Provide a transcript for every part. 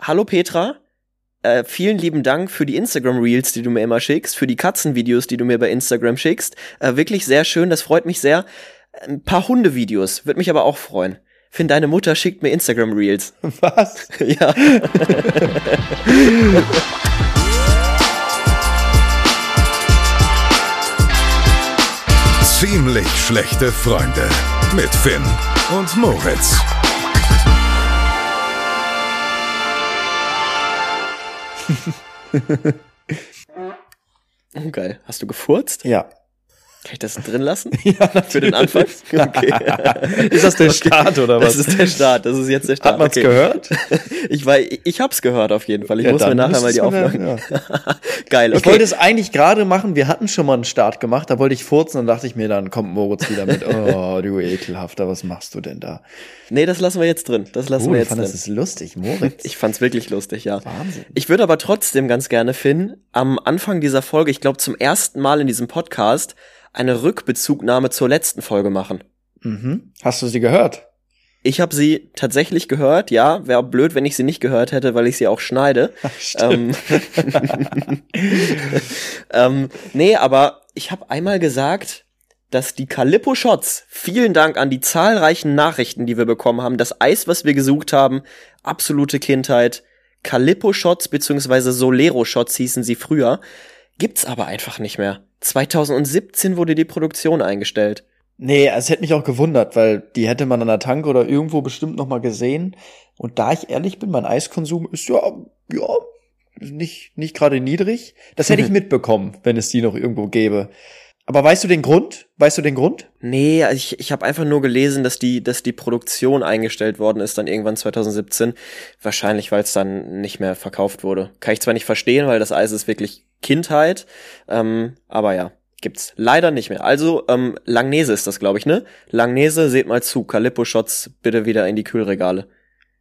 hallo Petra, äh, vielen lieben Dank für die Instagram Reels, die du mir immer schickst, für die Katzenvideos, die du mir bei Instagram schickst. Äh, wirklich sehr schön, das freut mich sehr. Ein paar Hundevideos, würde mich aber auch freuen. Find deine Mutter schickt mir Instagram Reels. Was? ja. Ziemlich schlechte Freunde mit Finn und Moritz. geil. Hast du gefurzt? Ja. Kann ich das drin lassen? Ja, Für den Anfang? Okay. Ist das der Start oder was? Das ist der Start. Das ist jetzt der Start. Hat man's okay. gehört? Ich weiß, ich hab's gehört auf jeden Fall. Ich Ja, muss mir nachher mal die müsstest du Aufnahme. mir- Geil. Ich Okay. wollte es eigentlich gerade machen. Wir hatten schon mal einen Start gemacht. Da wollte ich furzen und dachte ich mir, dann kommt Moritz wieder mit. Oh, du ekelhafter, was machst du denn da? nee, das lassen wir jetzt drin. Das lassen Oh, wir ich jetzt fand, drin. das ist lustig, Moritz. Ich fand's wirklich lustig, ja. Wahnsinn. Ich würde aber trotzdem ganz gerne, Finn, am Anfang dieser Folge, ich glaube zum ersten Mal in diesem Podcast, eine Rückbezugnahme zur letzten Folge machen. Mhm. Hast du sie gehört? Ich habe sie tatsächlich gehört, ja. Wäre blöd, wenn ich sie nicht gehört hätte, weil ich sie auch schneide. ähm, ähm, nee, aber ich habe einmal gesagt, dass die Calippo Shots, vielen Dank an die zahlreichen Nachrichten, die wir bekommen haben, das Eis, was wir gesucht haben, absolute Kindheit, Calippo Shots beziehungsweise Solero Shots hießen sie früher, gibt's aber einfach nicht mehr. 2017 wurde die Produktion eingestellt. Nee, es hätte mich auch gewundert, weil die hätte man an der Tanke oder irgendwo bestimmt noch mal gesehen. Und da ich ehrlich bin, mein Eiskonsum ist ja, ja, nicht, nicht gerade niedrig. Das hätte ich mitbekommen, wenn es die noch irgendwo gäbe. Aber weißt du den Grund? Weißt du den Grund? Nee, ich, ich habe einfach nur gelesen, dass die, dass die Produktion eingestellt worden ist dann irgendwann 2017. Wahrscheinlich, weil es dann nicht mehr verkauft wurde. Kann ich zwar nicht verstehen, weil das Eis ist wirklich Kindheit, ähm, aber ja, gibt's leider nicht mehr. Also ähm, Langnese ist das, glaube ich, ne? Langnese, seht mal zu, Calippo Shots bitte wieder in die Kühlregale.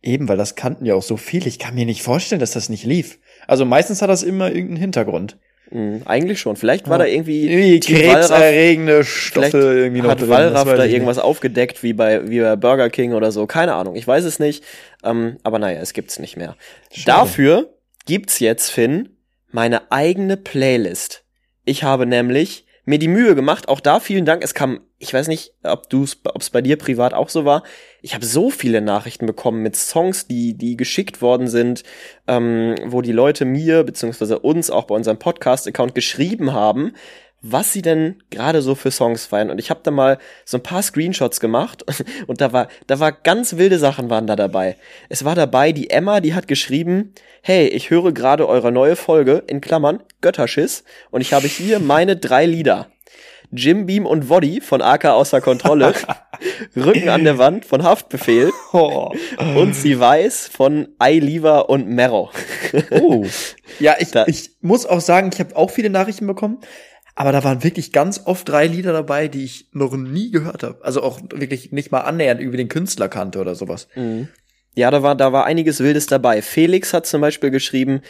Eben, weil das kannten ja auch so viele. Ich kann mir nicht vorstellen, dass das nicht lief. Also meistens hat das immer irgendeinen Hintergrund. Mhm, eigentlich schon. Vielleicht war Ja. da irgendwie Irgendwie krebserregende Stoffe irgendwie noch hat drin. Wallraff da irgendwas aufgedeckt, wie bei, wie bei Burger King oder so. Keine Ahnung, ich weiß es nicht. Ähm, aber naja, es gibt's nicht mehr. Schade. Dafür gibt's jetzt, Finn, meine eigene Playlist. Ich habe nämlich mir die Mühe gemacht, auch da vielen Dank. Es kam, ich weiß nicht, ob du's, ob's bei dir privat auch so war. Ich habe so viele Nachrichten bekommen mit Songs, die, die geschickt worden sind, ähm, wo die Leute mir beziehungsweise uns auch bei unserem Podcast-Account geschrieben haben, was sie denn gerade so für Songs feiern. Und ich habe da mal so ein paar Screenshots gemacht und da war, da war ganz wilde Sachen waren da dabei. Es war dabei die Emma, die hat geschrieben, hey, ich höre gerade eure neue Folge, in Klammern, Götterschiss, und ich habe hier meine drei Lieder. Jim Beam und Woddy von AK außer Kontrolle, Rücken an der Wand von Haftbefehl Oh. und Sie weiß von I Lever und Merrow. Oh. Ja, ich, Da- ich muss auch sagen, ich habe auch viele Nachrichten bekommen, aber da waren wirklich ganz oft drei Lieder dabei, die ich noch nie gehört habe. Also auch wirklich nicht mal annähernd über den Künstler kannte oder sowas. Ja, da war, da war einiges Wildes dabei. Felix hat zum Beispiel geschrieben,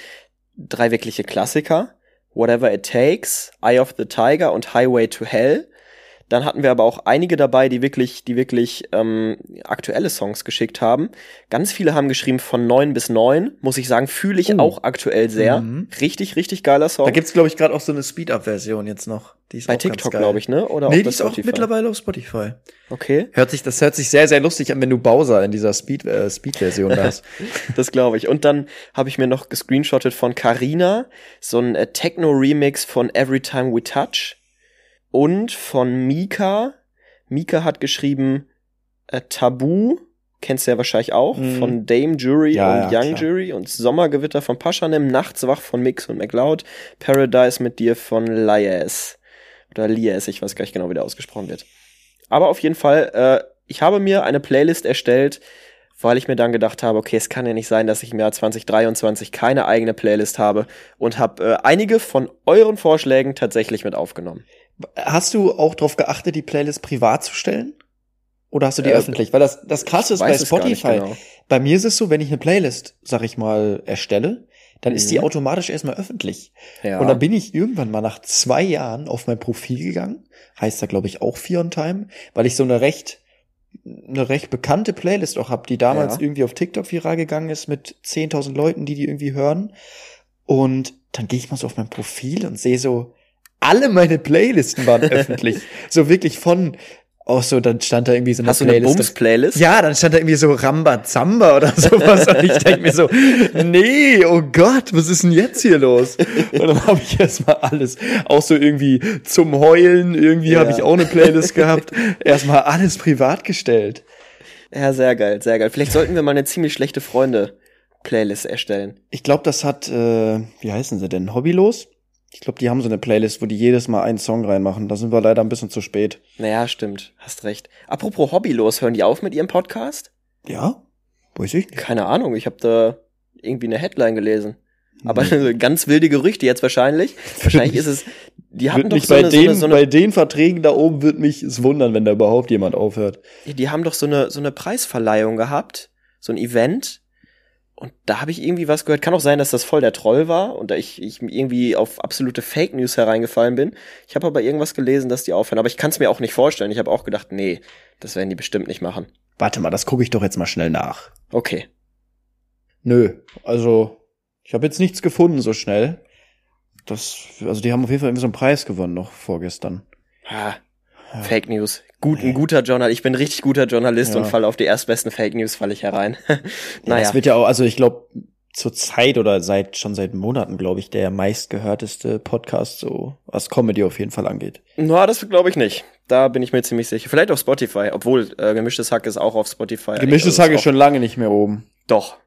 drei wirkliche Klassiker. Whatever It Takes, Eye of the Tiger und Highway to Hell. Dann hatten wir aber auch einige dabei, die wirklich, die wirklich ähm, aktuelle Songs geschickt haben. Ganz viele haben geschrieben von neun bis neun. Muss ich sagen, fühle ich Oh. auch aktuell sehr. Mhm. Richtig, richtig geiler Song. Da gibt's glaube ich gerade auch so eine Speed-Up-Version jetzt noch. Die ist Bei TikTok, glaube ich, ne? Oder Nee, auf die ist auch mittlerweile auf Spotify. Okay, Hört sich, das hört sich sehr, sehr lustig an, wenn du Bowser in dieser Speed, äh, Speed-Version hast. das glaube ich. Und dann habe ich mir noch gescreenshottet von Carina, so ein äh, Techno-Remix von Every Time We Touch. Und von Mika. Mika hat geschrieben äh, Tabu, kennst du ja wahrscheinlich auch, Mhm. von Dame Jury Ja, und ja, Young klar. Jury und Sommergewitter von Paschanem, Nachtswach von Mix und McLeod, Paradise mit dir von Lias. Oder Lias, ich weiß gar nicht genau, wie der ausgesprochen wird. Aber auf jeden Fall, äh, ich habe mir eine Playlist erstellt, weil ich mir dann gedacht habe, okay, es kann ja nicht sein, dass ich im Jahr 2023 keine eigene Playlist habe und habe äh, einige von euren Vorschlägen tatsächlich mit aufgenommen. Hast du auch darauf geachtet, die Playlist privat zu stellen? Oder hast du die Äh, öffentlich? Weil das, das krasse ist bei Spotify. genau. Bei mir ist es so, wenn ich eine Playlist, sag ich mal, erstelle, dann ist die Mhm. automatisch erstmal öffentlich. Ja. Und dann bin ich irgendwann mal nach zwei Jahren auf mein Profil gegangen, heißt da glaube ich auch Fear on Time, weil ich so eine recht eine recht bekannte Playlist auch habe, die damals Ja. irgendwie auf TikTok viral gegangen ist mit 10.000 Leuten, die die irgendwie hören. Und dann gehe ich mal so auf mein Profil und sehe so, alle meine Playlisten waren öffentlich. So wirklich von, auch so, dann stand da irgendwie so eine Hast du eine Playlist. Bums-Playlist? Ja, dann stand da irgendwie so Ramba Zamba oder sowas und ich denke mir so, nee, oh Gott, was ist denn jetzt hier los? Und dann habe ich erstmal alles, auch so irgendwie zum Heulen, irgendwie Ja. habe ich auch eine Playlist gehabt, erstmal alles privat gestellt. Ja, sehr geil, sehr geil. Vielleicht sollten wir mal eine ziemlich schlechte Freunde-Playlist erstellen. Ich glaube, das hat, äh, wie heißen sie denn, Hobbylos? Ich glaube, die haben so eine Playlist, wo die jedes Mal einen Song reinmachen. Da sind wir leider ein bisschen zu spät. Naja, stimmt. Hast recht. Apropos Hobbylos, hören die auf mit ihrem Podcast? Ja? Weiß ich nicht. Keine Ahnung, ich habe da irgendwie eine Headline gelesen. Aber Nee. ganz wilde Gerüchte jetzt wahrscheinlich. Wahrscheinlich ist es, die hatten doch mich so bei, eine, so den, eine, so bei eine, den Verträgen da oben wird mich es wundern, wenn da überhaupt jemand aufhört. die haben doch so eine, so eine Preisverleihung gehabt, so ein Event. Und da habe ich irgendwie was gehört. Kann auch sein, dass das voll der Troll war und da ich, ich irgendwie auf absolute Fake News hereingefallen bin. Ich habe aber irgendwas gelesen, dass die aufhören. Aber ich kann es mir auch nicht vorstellen. Ich habe auch gedacht, nee, das werden die bestimmt nicht machen. Warte mal, das gucke ich doch jetzt mal schnell nach. Okay. Nö, also ich habe jetzt nichts gefunden so schnell. Das, also die haben auf jeden Fall irgendwie so einen Preis gewonnen noch vorgestern. Ah, Ja. Fake News. Gut, ein guter Journalist. Ich bin ein richtig guter Journalist Ja. und falle auf die erstbesten Fake News, falle ich herein. Ja, naja. Das wird ja auch, also ich glaube zur Zeit oder seit schon seit Monaten, glaube ich, der meistgehörteste Podcast so was Comedy auf jeden Fall angeht. Na, das glaube ich nicht. Da bin ich mir ziemlich sicher. Vielleicht auf Spotify, obwohl äh, gemischtes Hack ist auch auf Spotify. Gemischtes Also Hack ist schon lange nicht mehr oben. Doch.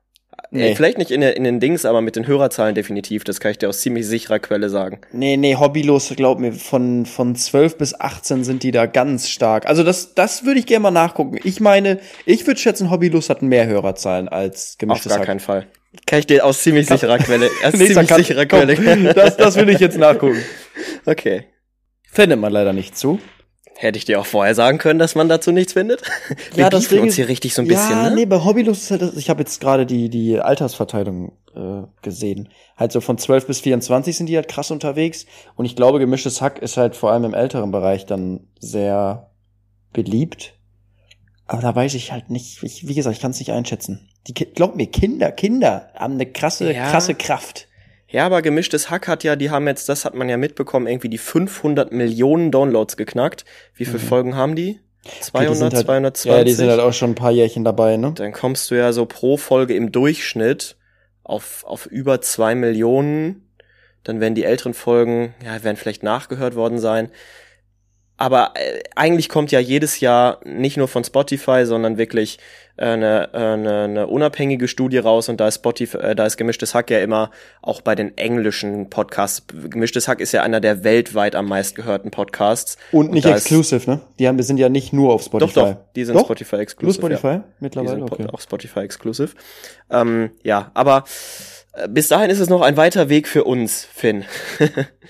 Nee. Vielleicht nicht in, in den Dings, aber mit den Hörerzahlen definitiv. Das kann ich dir aus ziemlich sicherer Quelle sagen. Nee, nee, hobbylos, glaub mir, von, von 12 bis 18 sind die da ganz stark. Also das, das würde ich gerne mal nachgucken. Ich meine, ich würde schätzen, hobbylos hat mehr Hörerzahlen als Auf gemischtes gar Hack. keinen Fall. Kann ich dir aus ziemlich sicherer Quelle. Aus Nächster ziemlich sicherer Quelle. Das, das will ich jetzt nachgucken. Okay. Findet man leider nicht zu. Hätte ich dir auch vorher sagen können, dass man dazu nichts findet? Wir Ja, das Ding uns hier richtig so ein bisschen, ja, ne? nee, bei Hobbylos ist halt, ich habe jetzt gerade die, die Altersverteilung äh, gesehen. Halt so von 12 bis 24 sind die halt krass unterwegs. Und ich glaube, gemischtes Hack ist halt vor allem im älteren Bereich dann sehr beliebt. Aber da weiß ich halt nicht, ich, wie gesagt, ich kann es nicht einschätzen. Die, glaub mir, Kinder, Kinder haben eine krasse, Ja. krasse Kraft. Ja, aber gemischtes Hack hat ja, die haben jetzt, das hat man ja mitbekommen, irgendwie die 500 Millionen Downloads geknackt. Wie viele Folgen haben die? Mhm. Okay, 200, die halt, 220? Ja, die sind halt auch schon ein paar Jährchen dabei, ne? Dann kommst du ja so pro Folge im Durchschnitt auf, auf über zwei Millionen. Dann werden die älteren Folgen, ja, werden vielleicht nachgehört worden sein. Aber äh, eigentlich kommt ja jedes Jahr nicht nur von Spotify, sondern wirklich äh, eine, äh, eine, eine unabhängige Studie raus und da ist Spotify, da ist gemischtes Hack ja immer auch bei den englischen Podcasts. Gemischtes Hack ist ja einer der weltweit am meistgehörten Podcasts. Und nicht da ist- exclusive, ne? Die haben, wir sind ja nicht nur auf Spotify. Doch, doch, die sind Doch? Spotify Nur exclusive. ja. Spotify? Die Mittlerweile, sind okay. auch Spotify exclusive. Ähm, ja, aber bis dahin ist es noch ein weiter Weg für uns, Finn.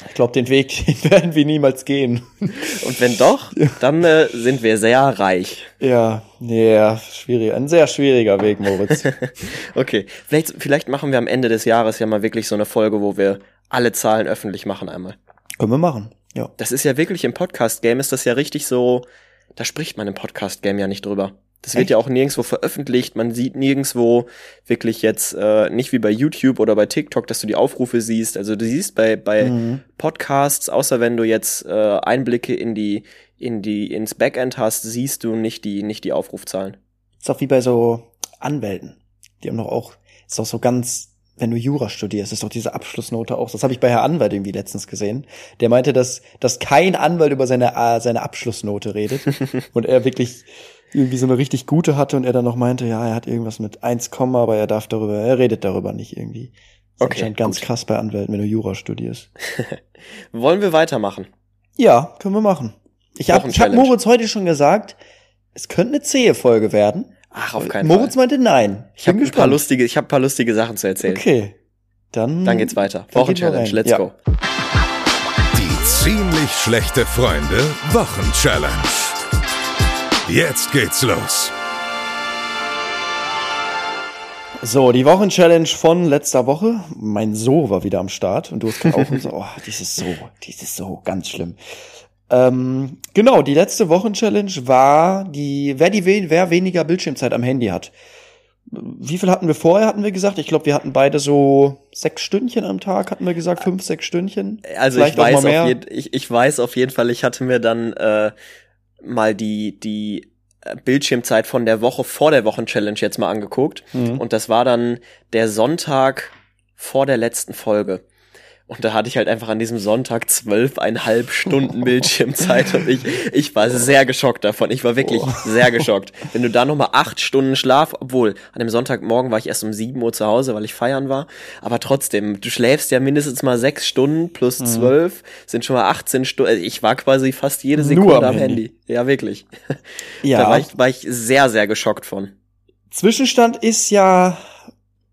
Ich glaube, den Weg den werden wir niemals gehen. Und wenn doch, dann äh, sind wir sehr reich. Ja, ja, schwierig. Ein sehr schwieriger Weg, Moritz. Okay, vielleicht, vielleicht machen wir am Ende des Jahres ja mal wirklich so eine Folge, wo wir alle Zahlen öffentlich machen einmal. Können wir machen. Ja. Das ist ja wirklich im Podcast-Game ist das ja richtig so, da spricht man im Podcast-Game ja nicht drüber. Das wird Echt? ja auch nirgendwo veröffentlicht. Man sieht nirgendwo wirklich jetzt, äh, nicht wie bei YouTube oder bei TikTok, dass du die Aufrufe siehst. Also du siehst bei, bei Mhm. Podcasts, außer wenn du jetzt äh, Einblicke in die, in die, ins Backend hast, siehst du nicht die, nicht die Aufrufzahlen. Ist auch wie bei so Anwälten. Die haben doch auch, ist doch so ganz, wenn du Jura studierst, ist doch diese Abschlussnote auch. Das habe ich bei Herr Anwalt irgendwie letztens gesehen. Der meinte, dass, dass kein Anwalt über seine, äh, seine Abschlussnote redet. und er wirklich irgendwie so eine richtig gute hatte und er dann noch meinte, ja, er hat irgendwas mit 1, aber er darf darüber, er redet darüber nicht irgendwie. Das ist Okay, anscheinend ganz gut. krass bei Anwälten, wenn du Jura studierst. Wollen wir weitermachen? Ja, können wir machen. Ich habe ich hab. Moritz heute schon gesagt, es könnte eine zähe Folge werden. Ach, auf keinen Moritz Fall. meinte nein. Ich habe Bin ein paar lustige, ich habe paar lustige Sachen zu erzählen. Okay. Dann, Dann geht's weiter. Wochenchallenge, let's Ja. go. Die ziemlich schlechte Freunde Wochenchallenge. Jetzt geht's los. So, die Wochenchallenge von letzter Woche. Mein So war wieder am Start und du hast gerade auch so, oh, dieses So, dieses So, ganz schlimm. Ähm, genau, die letzte Wochenchallenge war die, wer die we- wer weniger Bildschirmzeit am Handy hat. Wie viel hatten wir vorher, hatten wir gesagt? Ich glaube, wir hatten beide so sechs Stündchen am Tag, hatten wir gesagt, fünf, sechs Stündchen. Also Vielleicht ich weiß, auf jeden, ich, ich weiß auf jeden Fall, ich hatte mir dann äh, mal die, die äh, Bildschirmzeit von der Woche vor der Wochenchallenge jetzt mal angeguckt. Mhm. Und das war dann der Sonntag vor der letzten Folge. Und da hatte ich halt einfach an diesem Sonntag zwölfeinhalb Stunden Bildschirmzeit und ich, ich war sehr geschockt davon. Ich war wirklich sehr geschockt. Wenn du da nochmal acht Stunden Schlaf, obwohl an dem Sonntagmorgen war ich erst um sieben Uhr zu Hause, weil ich feiern war. Aber trotzdem, du schläfst ja mindestens mal sechs Stunden plus Mhm. zwölf, sind schon mal 18 Stunden. Ich war quasi fast jede Sekunde am am Handy. Handy. Ja, wirklich. Ja. Da war ich, war ich sehr, sehr geschockt von. Zwischenstand ist ja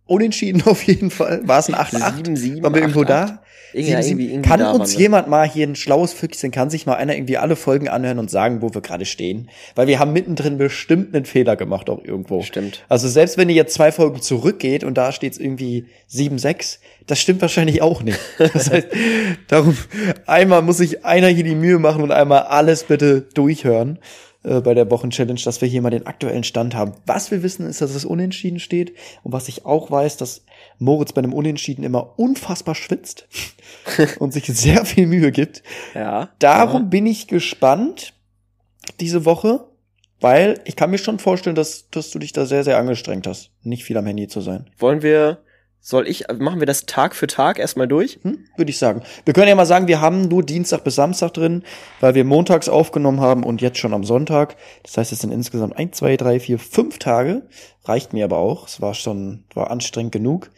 unentschieden auf jeden Fall. War es ein 8-8? 7-7, Waren wir irgendwo 8-8? da? Irgendwie, ja, 7-7. irgendwie, irgendwie kann da uns jemand mal hier ein schlaues Füchschen, kann sich mal einer irgendwie alle Folgen anhören und sagen, wo wir gerade stehen? Weil wir haben mittendrin bestimmt einen Fehler gemacht auch irgendwo. Stimmt. Also selbst wenn ihr jetzt zwei Folgen zurückgeht und da steht irgendwie 7-6, das stimmt wahrscheinlich auch nicht. Das heißt, darum, einmal muss sich einer hier die Mühe machen und einmal alles bitte durchhören äh, bei der Wochenchallenge, dass wir hier mal den aktuellen Stand haben. Was wir wissen, ist, dass es unentschieden steht. Und was ich auch weiß, dass Moritz bei einem Unentschieden immer unfassbar schwitzt und sich sehr viel Mühe gibt. Ja. Darum bin ich gespannt diese Woche, weil ich kann mir schon vorstellen, dass, dass du dich da sehr, sehr angestrengt hast, nicht viel am Handy zu sein. Wollen wir, soll ich, machen wir das Tag für Tag erstmal durch? Hm? Würde ich sagen. Wir können ja mal sagen, wir haben nur Dienstag bis Samstag drin, weil wir montags aufgenommen haben und jetzt schon am Sonntag. Das heißt, es sind insgesamt ein, zwei, drei, vier, fünf Tage. Reicht mir aber auch. Es war schon, war anstrengend genug.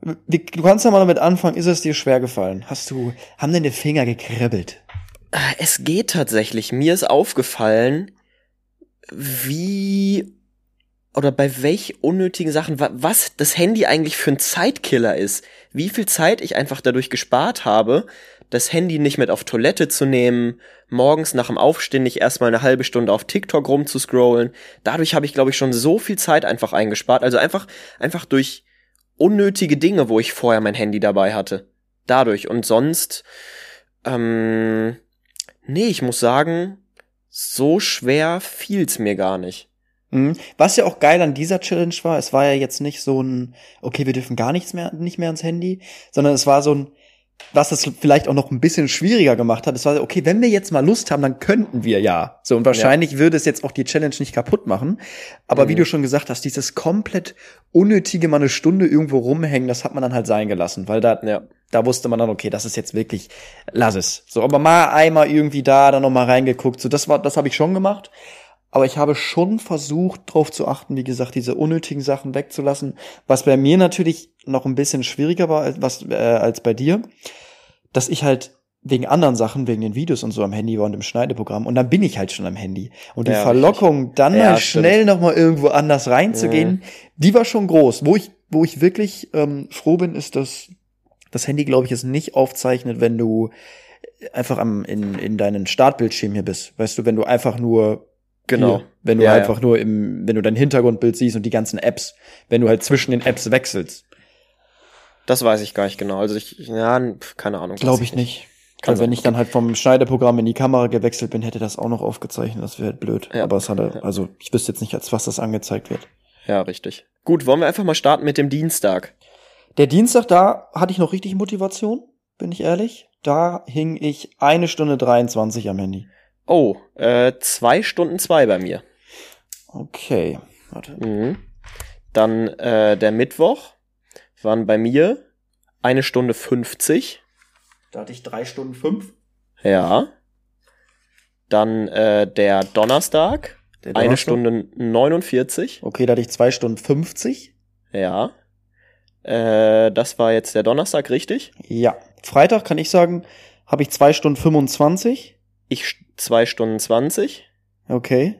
Du kannst ja mal damit anfangen. Ist es dir schwer gefallen? Hast du, haben deine Finger gekribbelt? Es geht tatsächlich. Mir ist aufgefallen, wie oder bei welch unnötigen Sachen, wa- was das Handy eigentlich für ein Zeitkiller ist. Wie viel Zeit ich einfach dadurch gespart habe, das Handy nicht mit auf Toilette zu nehmen, morgens nach dem Aufstehen nicht erstmal eine halbe Stunde auf TikTok rumzuscrollen. Dadurch habe ich, glaube ich, schon so viel Zeit einfach eingespart. Also einfach, einfach durch unnötige Dinge, wo ich vorher mein Handy dabei hatte. Dadurch. Und sonst, ähm, nee, ich muss sagen, so schwer fiel's mir gar nicht. Mhm. Was ja auch geil an dieser Challenge war, es war ja jetzt nicht so ein, okay, wir dürfen gar nichts mehr, nicht mehr ans Handy, sondern es war so ein, was das vielleicht auch noch ein bisschen schwieriger gemacht hat, es war so, okay, wenn wir jetzt mal Lust haben, dann könnten wir ja. So, und wahrscheinlich würde es jetzt auch die Challenge nicht kaputt machen. Aber wie Mhm. du schon gesagt hast, dieses komplett unnötige mal eine Stunde irgendwo rumhängen, das hat man dann halt sein gelassen, weil da, Ja. da wusste man dann, okay, das ist jetzt wirklich, lass es. So, aber mal einmal irgendwie da, dann noch mal reingeguckt. So, das war, das habe ich schon gemacht. Aber ich habe schon versucht, darauf zu achten, wie gesagt, diese unnötigen Sachen wegzulassen. Was bei mir natürlich noch ein bisschen schwieriger war als, was, äh, als bei dir, dass ich halt wegen anderen Sachen, wegen den Videos und so am Handy war und im Schneideprogramm. Und dann bin ich halt schon am Handy. Und die Ja, Verlockung, dann Ja, mal schnell noch mal irgendwo anders reinzugehen, die war schon groß. Wo ich, wo ich wirklich ähm, froh bin, ist, dass das Handy, glaube ich, es nicht aufzeichnet, wenn du einfach am, in, in deinen Startbildschirm hier bist. Weißt du, wenn du einfach nur Genau. hier, wenn du Ja, einfach nur im, wenn du dein Hintergrundbild siehst und die ganzen Apps, wenn du halt zwischen den Apps wechselst. Das weiß ich gar nicht genau. Also ich, ja, keine Ahnung. Glaube weiß ich nicht. Kann Weil wenn ich dann halt vom Schneideprogramm in die Kamera gewechselt bin, hätte das auch noch aufgezeichnet. Das wäre halt blöd. Ja. Aber es hatte, also ich wüsste jetzt nicht, als was das angezeigt wird. Ja, richtig. Gut, wollen wir einfach mal starten mit dem Dienstag. Der Dienstag, da hatte ich noch richtig Motivation, bin ich ehrlich. Da hing ich eine Stunde 23 am Handy. Oh, äh, zwei Stunden zwei bei mir. Okay. Warte. Mhm. Dann äh, der Mittwoch waren bei mir eine Stunde 50. Da hatte ich drei Stunden fünf. Ja. Dann äh, der Donnerstag, Der eine Donnerstag. Stunde 49. Okay, da hatte ich zwei Stunden 50. Ja. Äh, das war jetzt der Donnerstag, richtig? Ja. Freitag kann ich sagen, habe ich zwei Stunden 25. Ich zwei Stunden 20. Okay.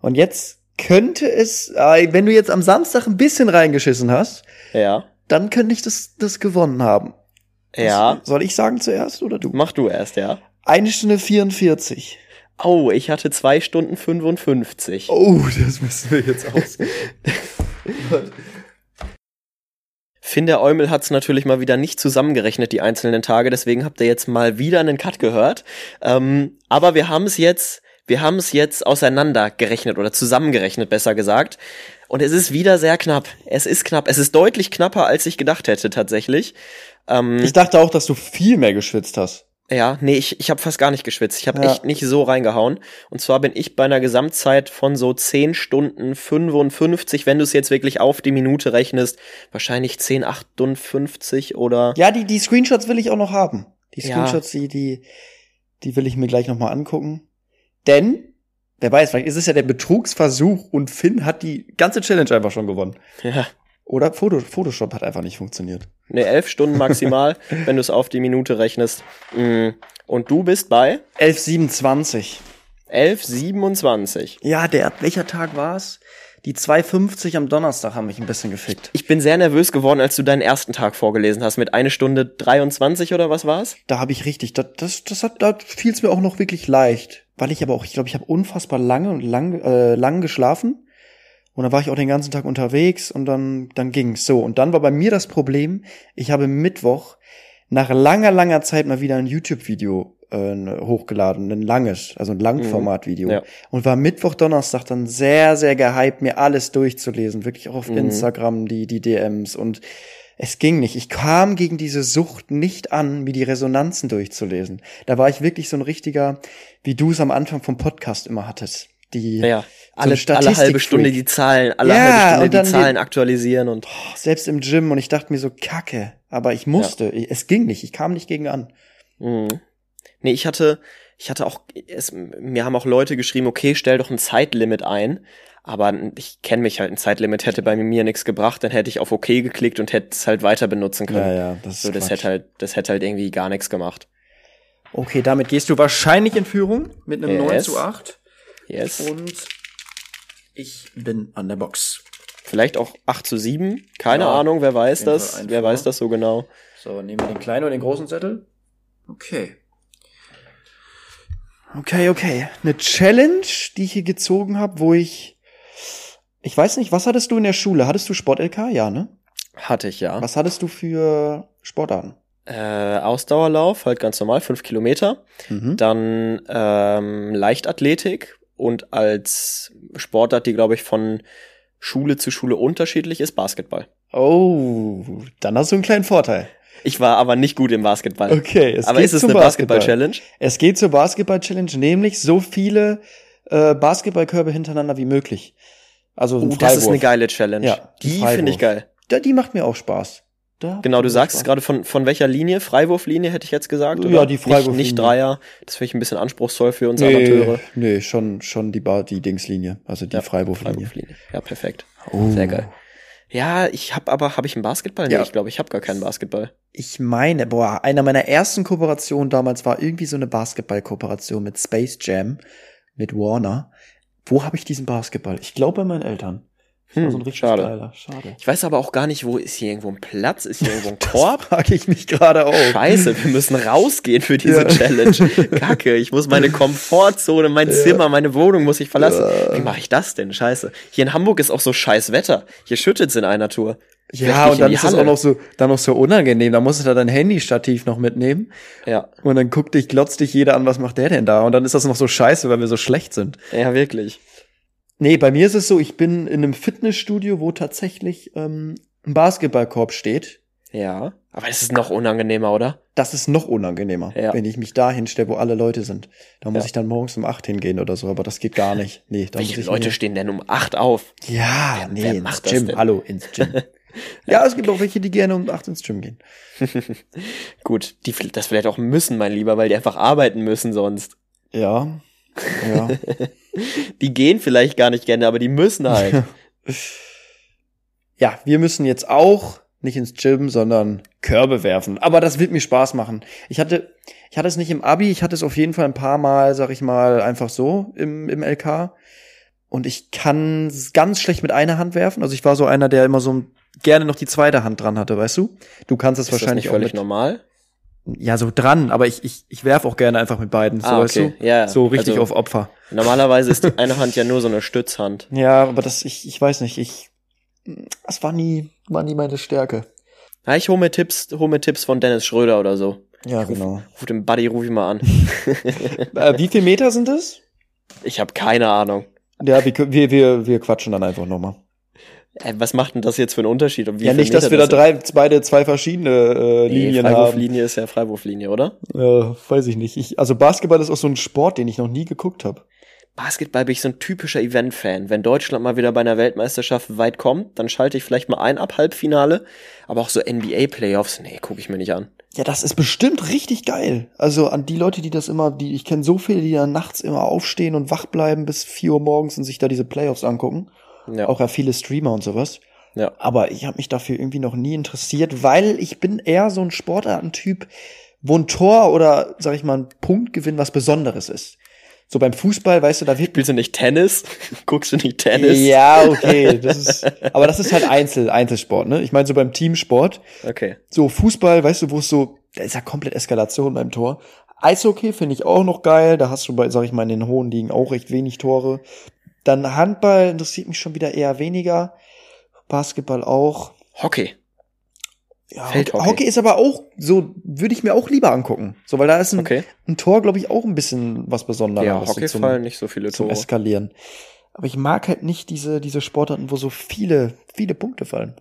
Und jetzt könnte es, äh, wenn du jetzt am Samstag ein bisschen reingeschissen hast, Ja. dann könnte ich das, das gewonnen haben. Ja. Soll ich sagen zuerst oder du? Mach du erst, ja. Eine Stunde 44. Oh, ich hatte zwei Stunden 55. Oh, das müssen wir jetzt aus. Finn der Eumel hat's natürlich mal wieder nicht zusammengerechnet, die einzelnen Tage, deswegen habt ihr jetzt mal wieder einen Cut gehört. Ähm, aber wir haben es jetzt, wir haben es jetzt auseinandergerechnet oder zusammengerechnet, besser gesagt. Und es ist wieder sehr knapp. Es ist knapp. Es ist deutlich knapper, als ich gedacht hätte, tatsächlich. Ähm, Ich dachte auch, dass du viel mehr geschwitzt hast. Ja, nee, ich, ich habe fast gar nicht geschwitzt. Ich habe Ja. echt nicht so reingehauen. Und zwar bin ich bei einer Gesamtzeit von so 10 Stunden 55, wenn du es jetzt wirklich auf die Minute rechnest, wahrscheinlich 10, 58 oder Ja, die, die Screenshots will ich auch noch haben. Die Ja. Screenshots, die, die, die will ich mir gleich noch mal angucken. Denn, wer weiß, vielleicht ist es ja der Betrugsversuch und Finn hat die ganze Challenge einfach schon gewonnen. ja, Oder Foto, Photoshop hat einfach nicht funktioniert. ne, 11 Stunden maximal, wenn du es auf die Minute rechnest. Mm. Und du bist bei 11,27. 11,27. Ja, der, welcher Tag war's? Die 2,50 am Donnerstag haben mich ein bisschen gefickt. Ich bin sehr nervös geworden, als du deinen ersten Tag vorgelesen hast mit eine Stunde 23 oder was war's? Da habe ich richtig, das, das, das hat, da fiel es mir auch noch wirklich leicht. Weil ich aber auch, ich glaube, ich habe unfassbar lange und lang, äh, lang geschlafen. Und dann war ich auch den ganzen Tag unterwegs und dann, dann ging's so. Und dann war bei mir das Problem, ich habe Mittwoch nach langer, langer Zeit mal wieder ein YouTube-Video äh, hochgeladen, ein langes, also ein Langformat-Video. Ja. Und war Mittwoch, Donnerstag dann sehr, sehr gehypt, mir alles durchzulesen. Wirklich auch auf Instagram die, die DMs und es ging nicht. Ich kam gegen diese Sucht nicht an, mir die Resonanzen durchzulesen. Da war ich wirklich so ein richtiger, wie du es am Anfang vom Podcast immer hattest. Die Ja, alle, ein alle halbe. Stunde die Zahlen, alle Ja, halbe Stunde die die- Zahlen aktualisieren und selbst im Gym und ich dachte mir so, kacke. Aber ich musste. Es ging nicht. Ich kam nicht gegen an. Mhm. Nee, ich hatte, ich hatte auch, es, mir haben auch Leute geschrieben, okay, stell doch ein Zeitlimit ein. Aber ich kenne mich halt, ein Zeitlimit hätte bei mir nichts gebracht, dann hätte ich auf OK geklickt und hätte es halt weiter benutzen können. ja, das ist so, das Quatsch. hätte halt, das hätte halt irgendwie gar nichts gemacht. Okay, damit gehst du wahrscheinlich in Führung mit einem Yes. 9 zu 8. Yes. Und ich bin an der Box. Vielleicht auch 8 zu 7. Keine Ja, Ahnung, wer weiß das? Wer vor. weiß das so genau? So, nehmen wir den kleinen oder den großen Zettel. Okay. Okay, okay. Eine Challenge, die ich hier gezogen habe, wo ich. Ich weiß nicht, was hattest du in der Schule? Hattest du Sport-LK? Ja, ne? Hatte ich ja. Was hattest du für Sportarten? Äh, Ausdauerlauf, halt ganz normal, 5 Kilometer. Mhm. Dann ähm, Leichtathletik und als Sportart, die, glaube ich, von Schule zu Schule unterschiedlich ist, Basketball. Oh, dann hast du einen kleinen Vorteil. Ich war aber nicht gut im Basketball. Okay, es aber geht ist es eine Basketball. Basketball-Challenge? Es geht zur Basketball-Challenge, nämlich so viele äh, Basketballkörbe hintereinander wie möglich. Also Oh, das ist eine geile Challenge. Ja, die finde ich geil. Ja, die macht mir auch Spaß. Da Genau, du sagst es gerade von, von welcher Linie? Freiwurflinie hätte ich jetzt gesagt? Ja, oder? die Nicht, Freiwurflinie. nicht Dreier. Das finde ich ein bisschen anspruchsvoll für uns Nee, Amateure. nee, schon, schon die, ba die Dingslinie, also die Ja, Freiwurflinie. Freiwurflinie. Ja, perfekt. Oh. Sehr geil. Ja, ich habe aber, habe ich einen Basketball? Nee, Ja. ich glaube, ich habe gar keinen Basketball. Ich meine, boah, einer meiner ersten Kooperationen damals war irgendwie so eine Basketball-Kooperation mit Space Jam, mit Warner. Wo habe ich diesen Basketball? Ich glaube bei meinen Eltern. Das Hm, so schade. geiler. Schade. Ich weiß aber auch gar nicht, wo ist hier irgendwo ein Platz? Ist hier irgendwo ein Korb? Frage ich mich gerade auch. Scheiße, wir müssen rausgehen für diese Ja. Challenge. Kacke, ich muss meine Komfortzone, mein Zimmer, meine Wohnung muss ich verlassen. Wie mache ich das denn? Scheiße. Hier in Hamburg ist auch so scheiß Wetter. Hier schüttet's in einer Tour. Ja, und dann ist das Halle. auch noch so, dann noch so unangenehm. Da musst du da dein Handystativ noch mitnehmen. Ja, Und dann guckt dich, glotzt dich jeder an, was macht der denn da? Und dann ist das noch so scheiße, weil wir so schlecht sind. ja, wirklich. Nee, bei mir ist es so, ich bin in einem Fitnessstudio, wo tatsächlich ähm, ein Basketballkorb steht. Ja. Aber es ist noch unangenehmer, oder? Das ist noch unangenehmer, Ja. wenn ich mich da hinstelle, wo alle Leute sind. Da muss Ja. ich dann morgens um acht hingehen oder so, aber das geht gar nicht. Nee, da muss Welche ich Leute mir- stehen denn um acht auf? Ja, Wer- nee, wer ins Gym. denn? Hallo, ins Gym. ja, es gibt auch welche, die gerne um acht ins Gym gehen. Gut, die das vielleicht auch müssen, mein Lieber, weil die einfach arbeiten müssen sonst. Ja. Ja. Die gehen vielleicht gar nicht gerne, aber die müssen halt. ja, wir müssen jetzt auch nicht ins Gym, sondern Körbe werfen. Aber das wird mir Spaß machen. Ich hatte, ich hatte es nicht im Abi, ich hatte es auf jeden Fall ein paar Mal, sag ich mal, einfach so im, im LK. Und ich kann ganz schlecht mit einer Hand werfen. Also ich war so einer, der immer so gerne noch die zweite Hand dran hatte, weißt du? Du kannst es ist das wahrscheinlich nicht auch völlig mit, normal? ja so dran, aber ich ich ich werf auch gerne einfach mit beiden, so Ah, weißt okay. du? Ja, so richtig also- auf Opfer. Normalerweise ist die eine Hand ja nur so eine Stützhand. Ja, aber das ich ich weiß nicht, ich das war nie war nie meine Stärke. Ja, ich hole mir Tipps, hol mir Tipps von Dennis Schröder oder so. Ja, genau. Ruf den Buddy, ruf ich mal an. Äh, wie viel Meter sind es? Ich habe keine Ahnung. Ja, wir, wir, wir, wir quatschen dann einfach nochmal. Ey, was macht denn das jetzt für einen Unterschied? Um Ja, nicht, dass Meter wir da das drei, beide zwei verschiedene äh, sind? Nee, Linien haben. Freiwurflinie ist ja Freiwurflinie, oder? Ja, weiß ich nicht. Ich, also Basketball ist auch so ein Sport, den ich noch nie geguckt habe. Basketball bin ich so ein typischer Event-Fan. Wenn Deutschland mal wieder bei einer Weltmeisterschaft weit kommt, dann schalte ich vielleicht mal ein ab Halbfinale. Aber auch so NBA-Playoffs, nee, gucke ich mir nicht an. Ja, das ist bestimmt richtig geil. Also an die Leute, die das immer, die ich kenne so viele, die da nachts immer aufstehen und wach bleiben bis 4 Uhr morgens und sich da diese Playoffs angucken. Ja. Auch ja viele Streamer und sowas. Ja. Aber ich habe mich dafür irgendwie noch nie interessiert, weil ich bin eher so ein Sportartentyp, wo ein Tor oder, sag ich mal, ein Punktgewinn was Besonderes ist. So beim Fußball, weißt du, da wird Spielst du nicht Tennis? Guckst du nicht Tennis? Ja, okay. Das ist, aber das ist halt Einzel, Einzelsport, ne? Ich meine, so beim Teamsport, Okay. so Fußball, weißt du, wo es so, da ist ja komplett Eskalation beim Tor. Eishockey finde ich auch noch geil. Da hast du bei, sag ich mal, in den hohen Ligen auch recht wenig Tore. Dann Handball interessiert mich schon wieder eher weniger. Basketball auch. Hockey. Ja, Feldhockey. Hockey ist aber auch so, würde ich mir auch lieber angucken. So, weil da ist ein, Okay. ein Tor, glaube ich, auch ein bisschen was Besonderes. Ja, so Hockey zum- fallen nicht so viele zum Tore. Eskalieren. Aber ich mag halt nicht diese, diese Sportarten, wo so viele, viele Punkte fallen.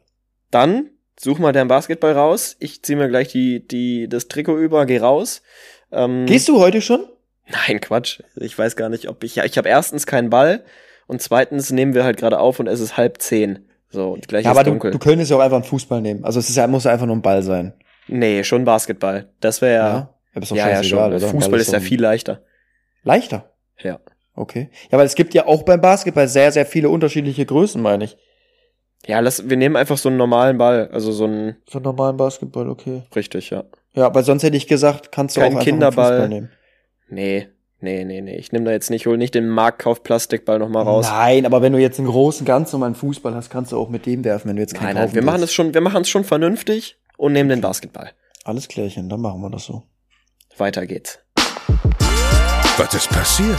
Dann such mal deinen Basketball raus. Ich zieh mir gleich die, die, das Trikot über, geh raus. Ähm, Gehst du heute schon? Nein, Quatsch. Ich weiß gar nicht, ob ich. Ja, ich habe erstens keinen Ball und zweitens nehmen wir halt gerade auf und es ist halb zehn. So, und gleich Ja, aber du, dunkel. du könntest ja auch einfach einen Fußball nehmen. Also es ist ja, muss ja einfach nur ein Ball sein. nee, schon Basketball. Das wäre ja. Ja, Ja, ja, scheißegal, schon. oder? Fußball Ball ist ja viel leichter. leichter. Ja. Okay. Ja, weil es gibt ja auch beim Basketball sehr, sehr viele unterschiedliche Größen, meine ich. Ja, lass, wir nehmen einfach so einen normalen Ball. Also so einen. So einen normalen Basketball, okay. Richtig, ja. Ja, weil sonst hätte ich gesagt, kannst du Kein auch einfach Kinderball. einen Fußball nehmen. Nee, nee, nee, nee. Ich nehme da jetzt nicht, hol nicht den Marktkauf-Plastikball nochmal raus. Nein, aber wenn du jetzt einen großen, ganz normalen Fußball hast, kannst du auch mit dem werfen, wenn du jetzt keinen nein, nein. Wir machen es schon, wir machen es schon vernünftig und nehmen den Basketball. Alles klärchen, dann machen wir das so. Weiter geht's. Was ist passiert?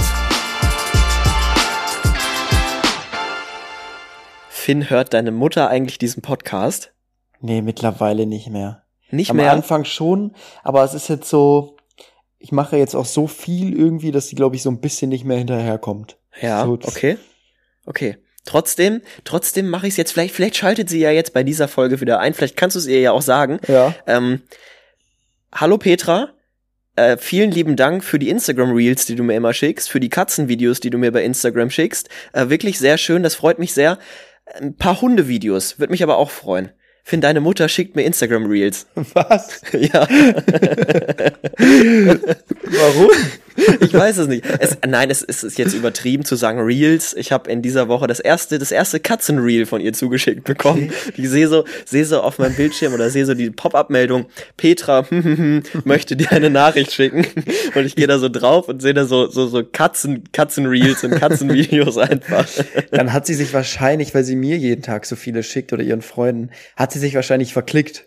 Finn, hört deine Mutter eigentlich diesen Podcast? Nee, mittlerweile nicht mehr. Nicht Am mehr. Anfang schon, aber es ist jetzt so, ich mache jetzt auch so viel irgendwie, dass sie, glaube ich, so ein bisschen nicht mehr hinterherkommt. Ja, So, okay. Okay. Trotzdem, trotzdem mache ich es jetzt. Vielleicht, vielleicht schaltet sie ja jetzt bei dieser Folge wieder ein. Vielleicht kannst du es ihr ja auch sagen. Ja. Ähm, hallo Petra. Äh, vielen lieben Dank für die Instagram Reels, die du mir immer schickst, für die Katzenvideos, die du mir bei Instagram schickst. Äh, wirklich sehr schön, das freut mich sehr. Ein paar Hundevideos, würde mich aber auch freuen. Find deine Mutter schickt mir Instagram Reels. Was? ja. Warum? Ich weiß es nicht. Es, nein, es, es ist jetzt übertrieben zu sagen Reels. Ich habe in dieser Woche das erste, das erste Katzenreel von ihr zugeschickt bekommen. Ich sehe so, sehe so auf meinem Bildschirm oder sehe so die Pop-up-Meldung. Petra möchte dir eine Nachricht schicken und ich gehe da so drauf und sehe da so so so Katzen, Katzenreels und Katzenvideos einfach. Dann hat sie sich wahrscheinlich, weil sie mir jeden Tag so viele schickt oder ihren Freunden, hat sie sich wahrscheinlich verklickt.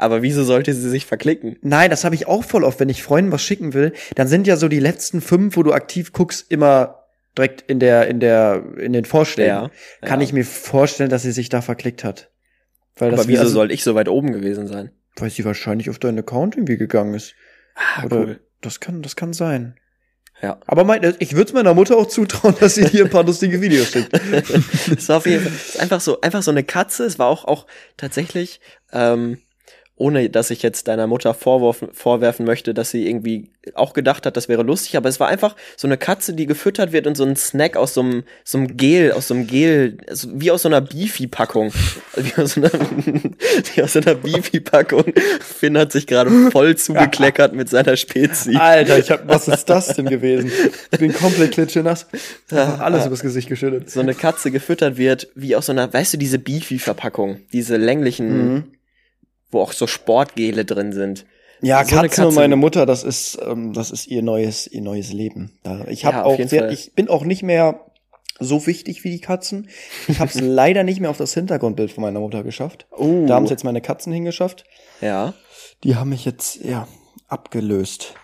Aber wieso sollte sie sich verklicken? Nein, das habe ich auch voll oft, wenn ich Freunden was schicken will, dann sind ja so die letzten fünf, wo du aktiv guckst, immer direkt in der, in der, in den Vorschlägen. Ja, Kann ja. ich mir vorstellen, dass sie sich da verklickt hat. Weil das Aber wieso also, soll ich so weit oben gewesen sein? Weil sie wahrscheinlich auf deinen Account irgendwie gegangen ist. Ah, Oder cool. das kann, das kann sein. Ja. Aber mein, ich würde es meiner Mutter auch zutrauen, dass sie dir ein paar lustige Videos schickt. es war auf jeden Fall es ist einfach so, einfach so eine Katze. Es war auch, auch tatsächlich, ähm, ohne dass ich jetzt deiner Mutter vorwerfen, vorwerfen möchte, dass sie irgendwie auch gedacht hat, das wäre lustig, aber es war einfach so eine Katze, die gefüttert wird und so ein Snack aus so einem, so einem Gel, aus so einem Gel, also wie aus so einer Beefy-Packung. Wie aus so einer, wie aus so einer Beefy-Packung. Finn hat sich gerade voll zugekleckert mit seiner Spezi. Alter, ich hab, was ist das denn gewesen? Ich bin komplett klitschenass. Alles übers Gesicht geschüttet. so eine Katze gefüttert wird, wie aus so einer, weißt du, diese Beefy-Verpackung, diese länglichen, Mhm. Wo auch so Sportgele drin sind. Ja, So und Katze- meine Mutter, das ist, ähm, das ist ihr neues, ihr neues Leben. Da- Ich habe Ja, auch sehr, ich bin auch nicht mehr so wichtig wie die Katzen. Ich habe es leider nicht mehr auf das Hintergrundbild von meiner Mutter geschafft. Oh. Da haben es jetzt meine Katzen hingeschafft. Ja. Die haben mich jetzt, ja, abgelöst.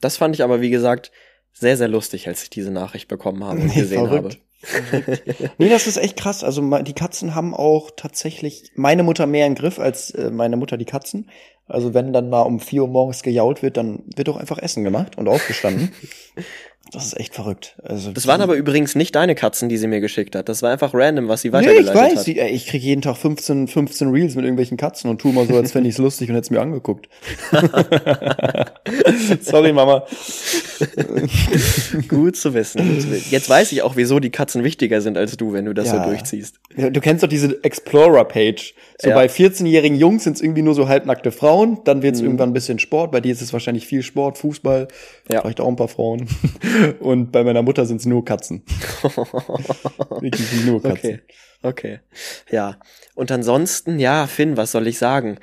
Das fand ich aber, wie gesagt, sehr, sehr lustig, als ich diese Nachricht bekommen habe und Nee, gesehen verrückt. habe. nee, das ist echt krass. Also die Katzen haben auch tatsächlich meine Mutter mehr im Griff als äh, meine Mutter die Katzen. Also wenn dann mal um vier Uhr morgens gejault wird, dann wird auch einfach Essen gemacht und aufgestanden. das ist echt verrückt. Also Das waren aber übrigens nicht deine Katzen, die sie mir geschickt hat. Das war einfach random, was sie Nee, ich weitergeleitet weiß, hat. ich, ey, ich krieg jeden Tag 15, 15 Reels mit irgendwelchen Katzen und tu mal so, als fände ich's lustig und hätt's mir angeguckt. Sorry, Mama. Gut zu wissen. Jetzt weiß ich auch, wieso die Katzen wichtiger sind als du, wenn du das Ja. so durchziehst. Du kennst doch diese Explorer-Page. So Ja. bei 14-jährigen Jungs sind's irgendwie nur so halbnackte Frauen, dann wird's Mhm. irgendwann ein bisschen Sport, bei dir ist es wahrscheinlich viel Sport, Fußball, Ja. vielleicht auch ein paar Frauen. Und bei meiner Mutter sind's nur Katzen. Wirklich nur Katzen. Okay. Okay. Ja. Und ansonsten, ja, Finn, was soll ich sagen?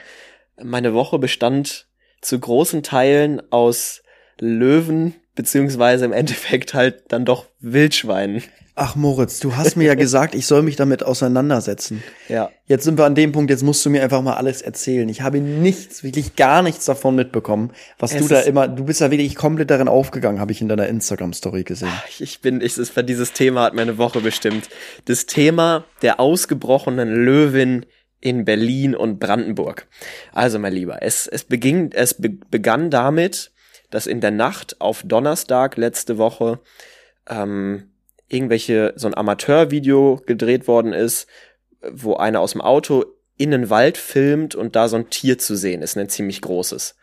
Meine Woche bestand zu großen Teilen aus Löwen, beziehungsweise im Endeffekt halt dann doch Wildschweinen. Ach Moritz, du hast mir ja gesagt, ich soll mich damit auseinandersetzen. Ja. Jetzt sind wir an dem Punkt, jetzt musst du mir einfach mal alles erzählen. Ich habe nichts, wirklich gar nichts davon mitbekommen, was Es du da ist- immer, du bist ja wirklich komplett darin aufgegangen, habe ich in deiner Instagram-Story gesehen. Ich bin, ich, für dieses Thema hat meine Woche bestimmt. Das Thema der ausgebrochenen Löwin in Berlin und Brandenburg. Also, mein Lieber, es, es beging, es be begann damit, dass in der Nacht auf Donnerstag letzte Woche ähm, irgendwelche, so ein Amateurvideo gedreht worden ist, wo einer aus dem Auto in den Wald filmt und da so ein Tier zu sehen ist, ein ziemlich großes.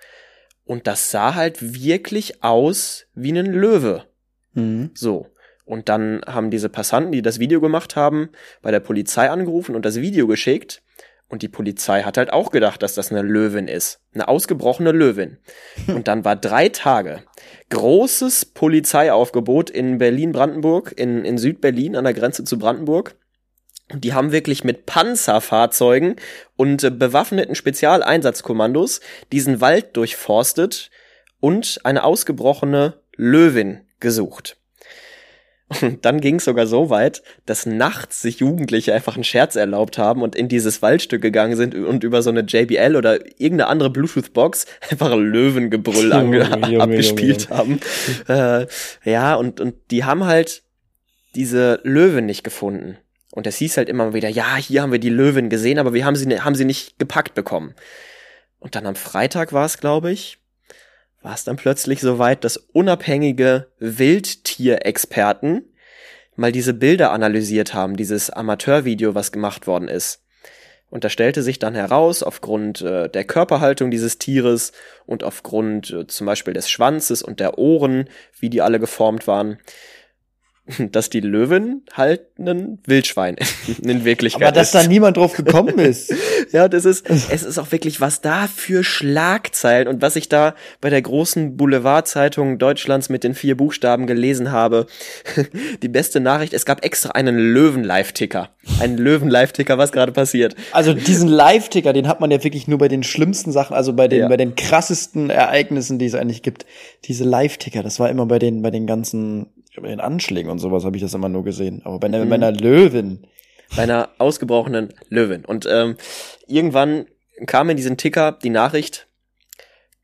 Und das sah halt wirklich aus wie ein Löwe. Mhm. So. Und dann haben diese Passanten, die das Video gemacht haben, bei der Polizei angerufen und das Video geschickt. Und die Polizei hat halt auch gedacht, dass das eine Löwin ist. Eine ausgebrochene Löwin. Und dann war drei Tage großes Polizeiaufgebot in Berlin-Brandenburg, in, in Südberlin an der Grenze zu Brandenburg. Und die haben wirklich mit Panzerfahrzeugen und äh, bewaffneten Spezialeinsatzkommandos diesen Wald durchforstet und eine ausgebrochene Löwin gesucht. Und dann ging es sogar so weit, dass nachts sich Jugendliche einfach einen Scherz erlaubt haben und in dieses Waldstück gegangen sind und über so eine JBL oder irgendeine andere Bluetooth-Box einfach Löwengebrüll Junge, ange Junge, abgespielt haben. Äh, ja, und, und die haben halt diese Löwen nicht gefunden. Und es hieß halt immer wieder, ja, hier haben wir die Löwen gesehen, aber wir haben sie, haben sie nicht gepackt bekommen. Und dann am Freitag war es, glaube ich, war es dann plötzlich soweit, dass unabhängige Wildtierexperten mal diese Bilder analysiert haben, dieses Amateurvideo, was gemacht worden ist. Und da stellte sich dann heraus, aufgrund äh, der Körperhaltung dieses Tieres und aufgrund äh, zum Beispiel des Schwanzes und der Ohren, wie die alle geformt waren, dass die Löwin halt ein Wildschwein in Wirklichkeit Aber dass ist. da niemand drauf gekommen ist. Ja, das ist, es ist auch wirklich, was da für Schlagzeilen und was ich da bei der großen Boulevardzeitung Deutschlands mit den vier Buchstaben gelesen habe. Die beste Nachricht, es gab extra einen Löwen-Live-Ticker. Einen Löwen-Live-Ticker, was gerade passiert. Also diesen Live-Ticker, den hat man ja wirklich nur bei den schlimmsten Sachen, also bei den, Ja. bei den krassesten Ereignissen, die es eigentlich gibt. Diese Live-Ticker, das war immer bei den, bei den ganzen, bei den Anschlägen und sowas habe ich das immer nur gesehen. Aber bei einer, bei einer Löwin. bei einer ausgebrochenen Löwin. Und ähm, irgendwann kam in diesen Ticker die Nachricht,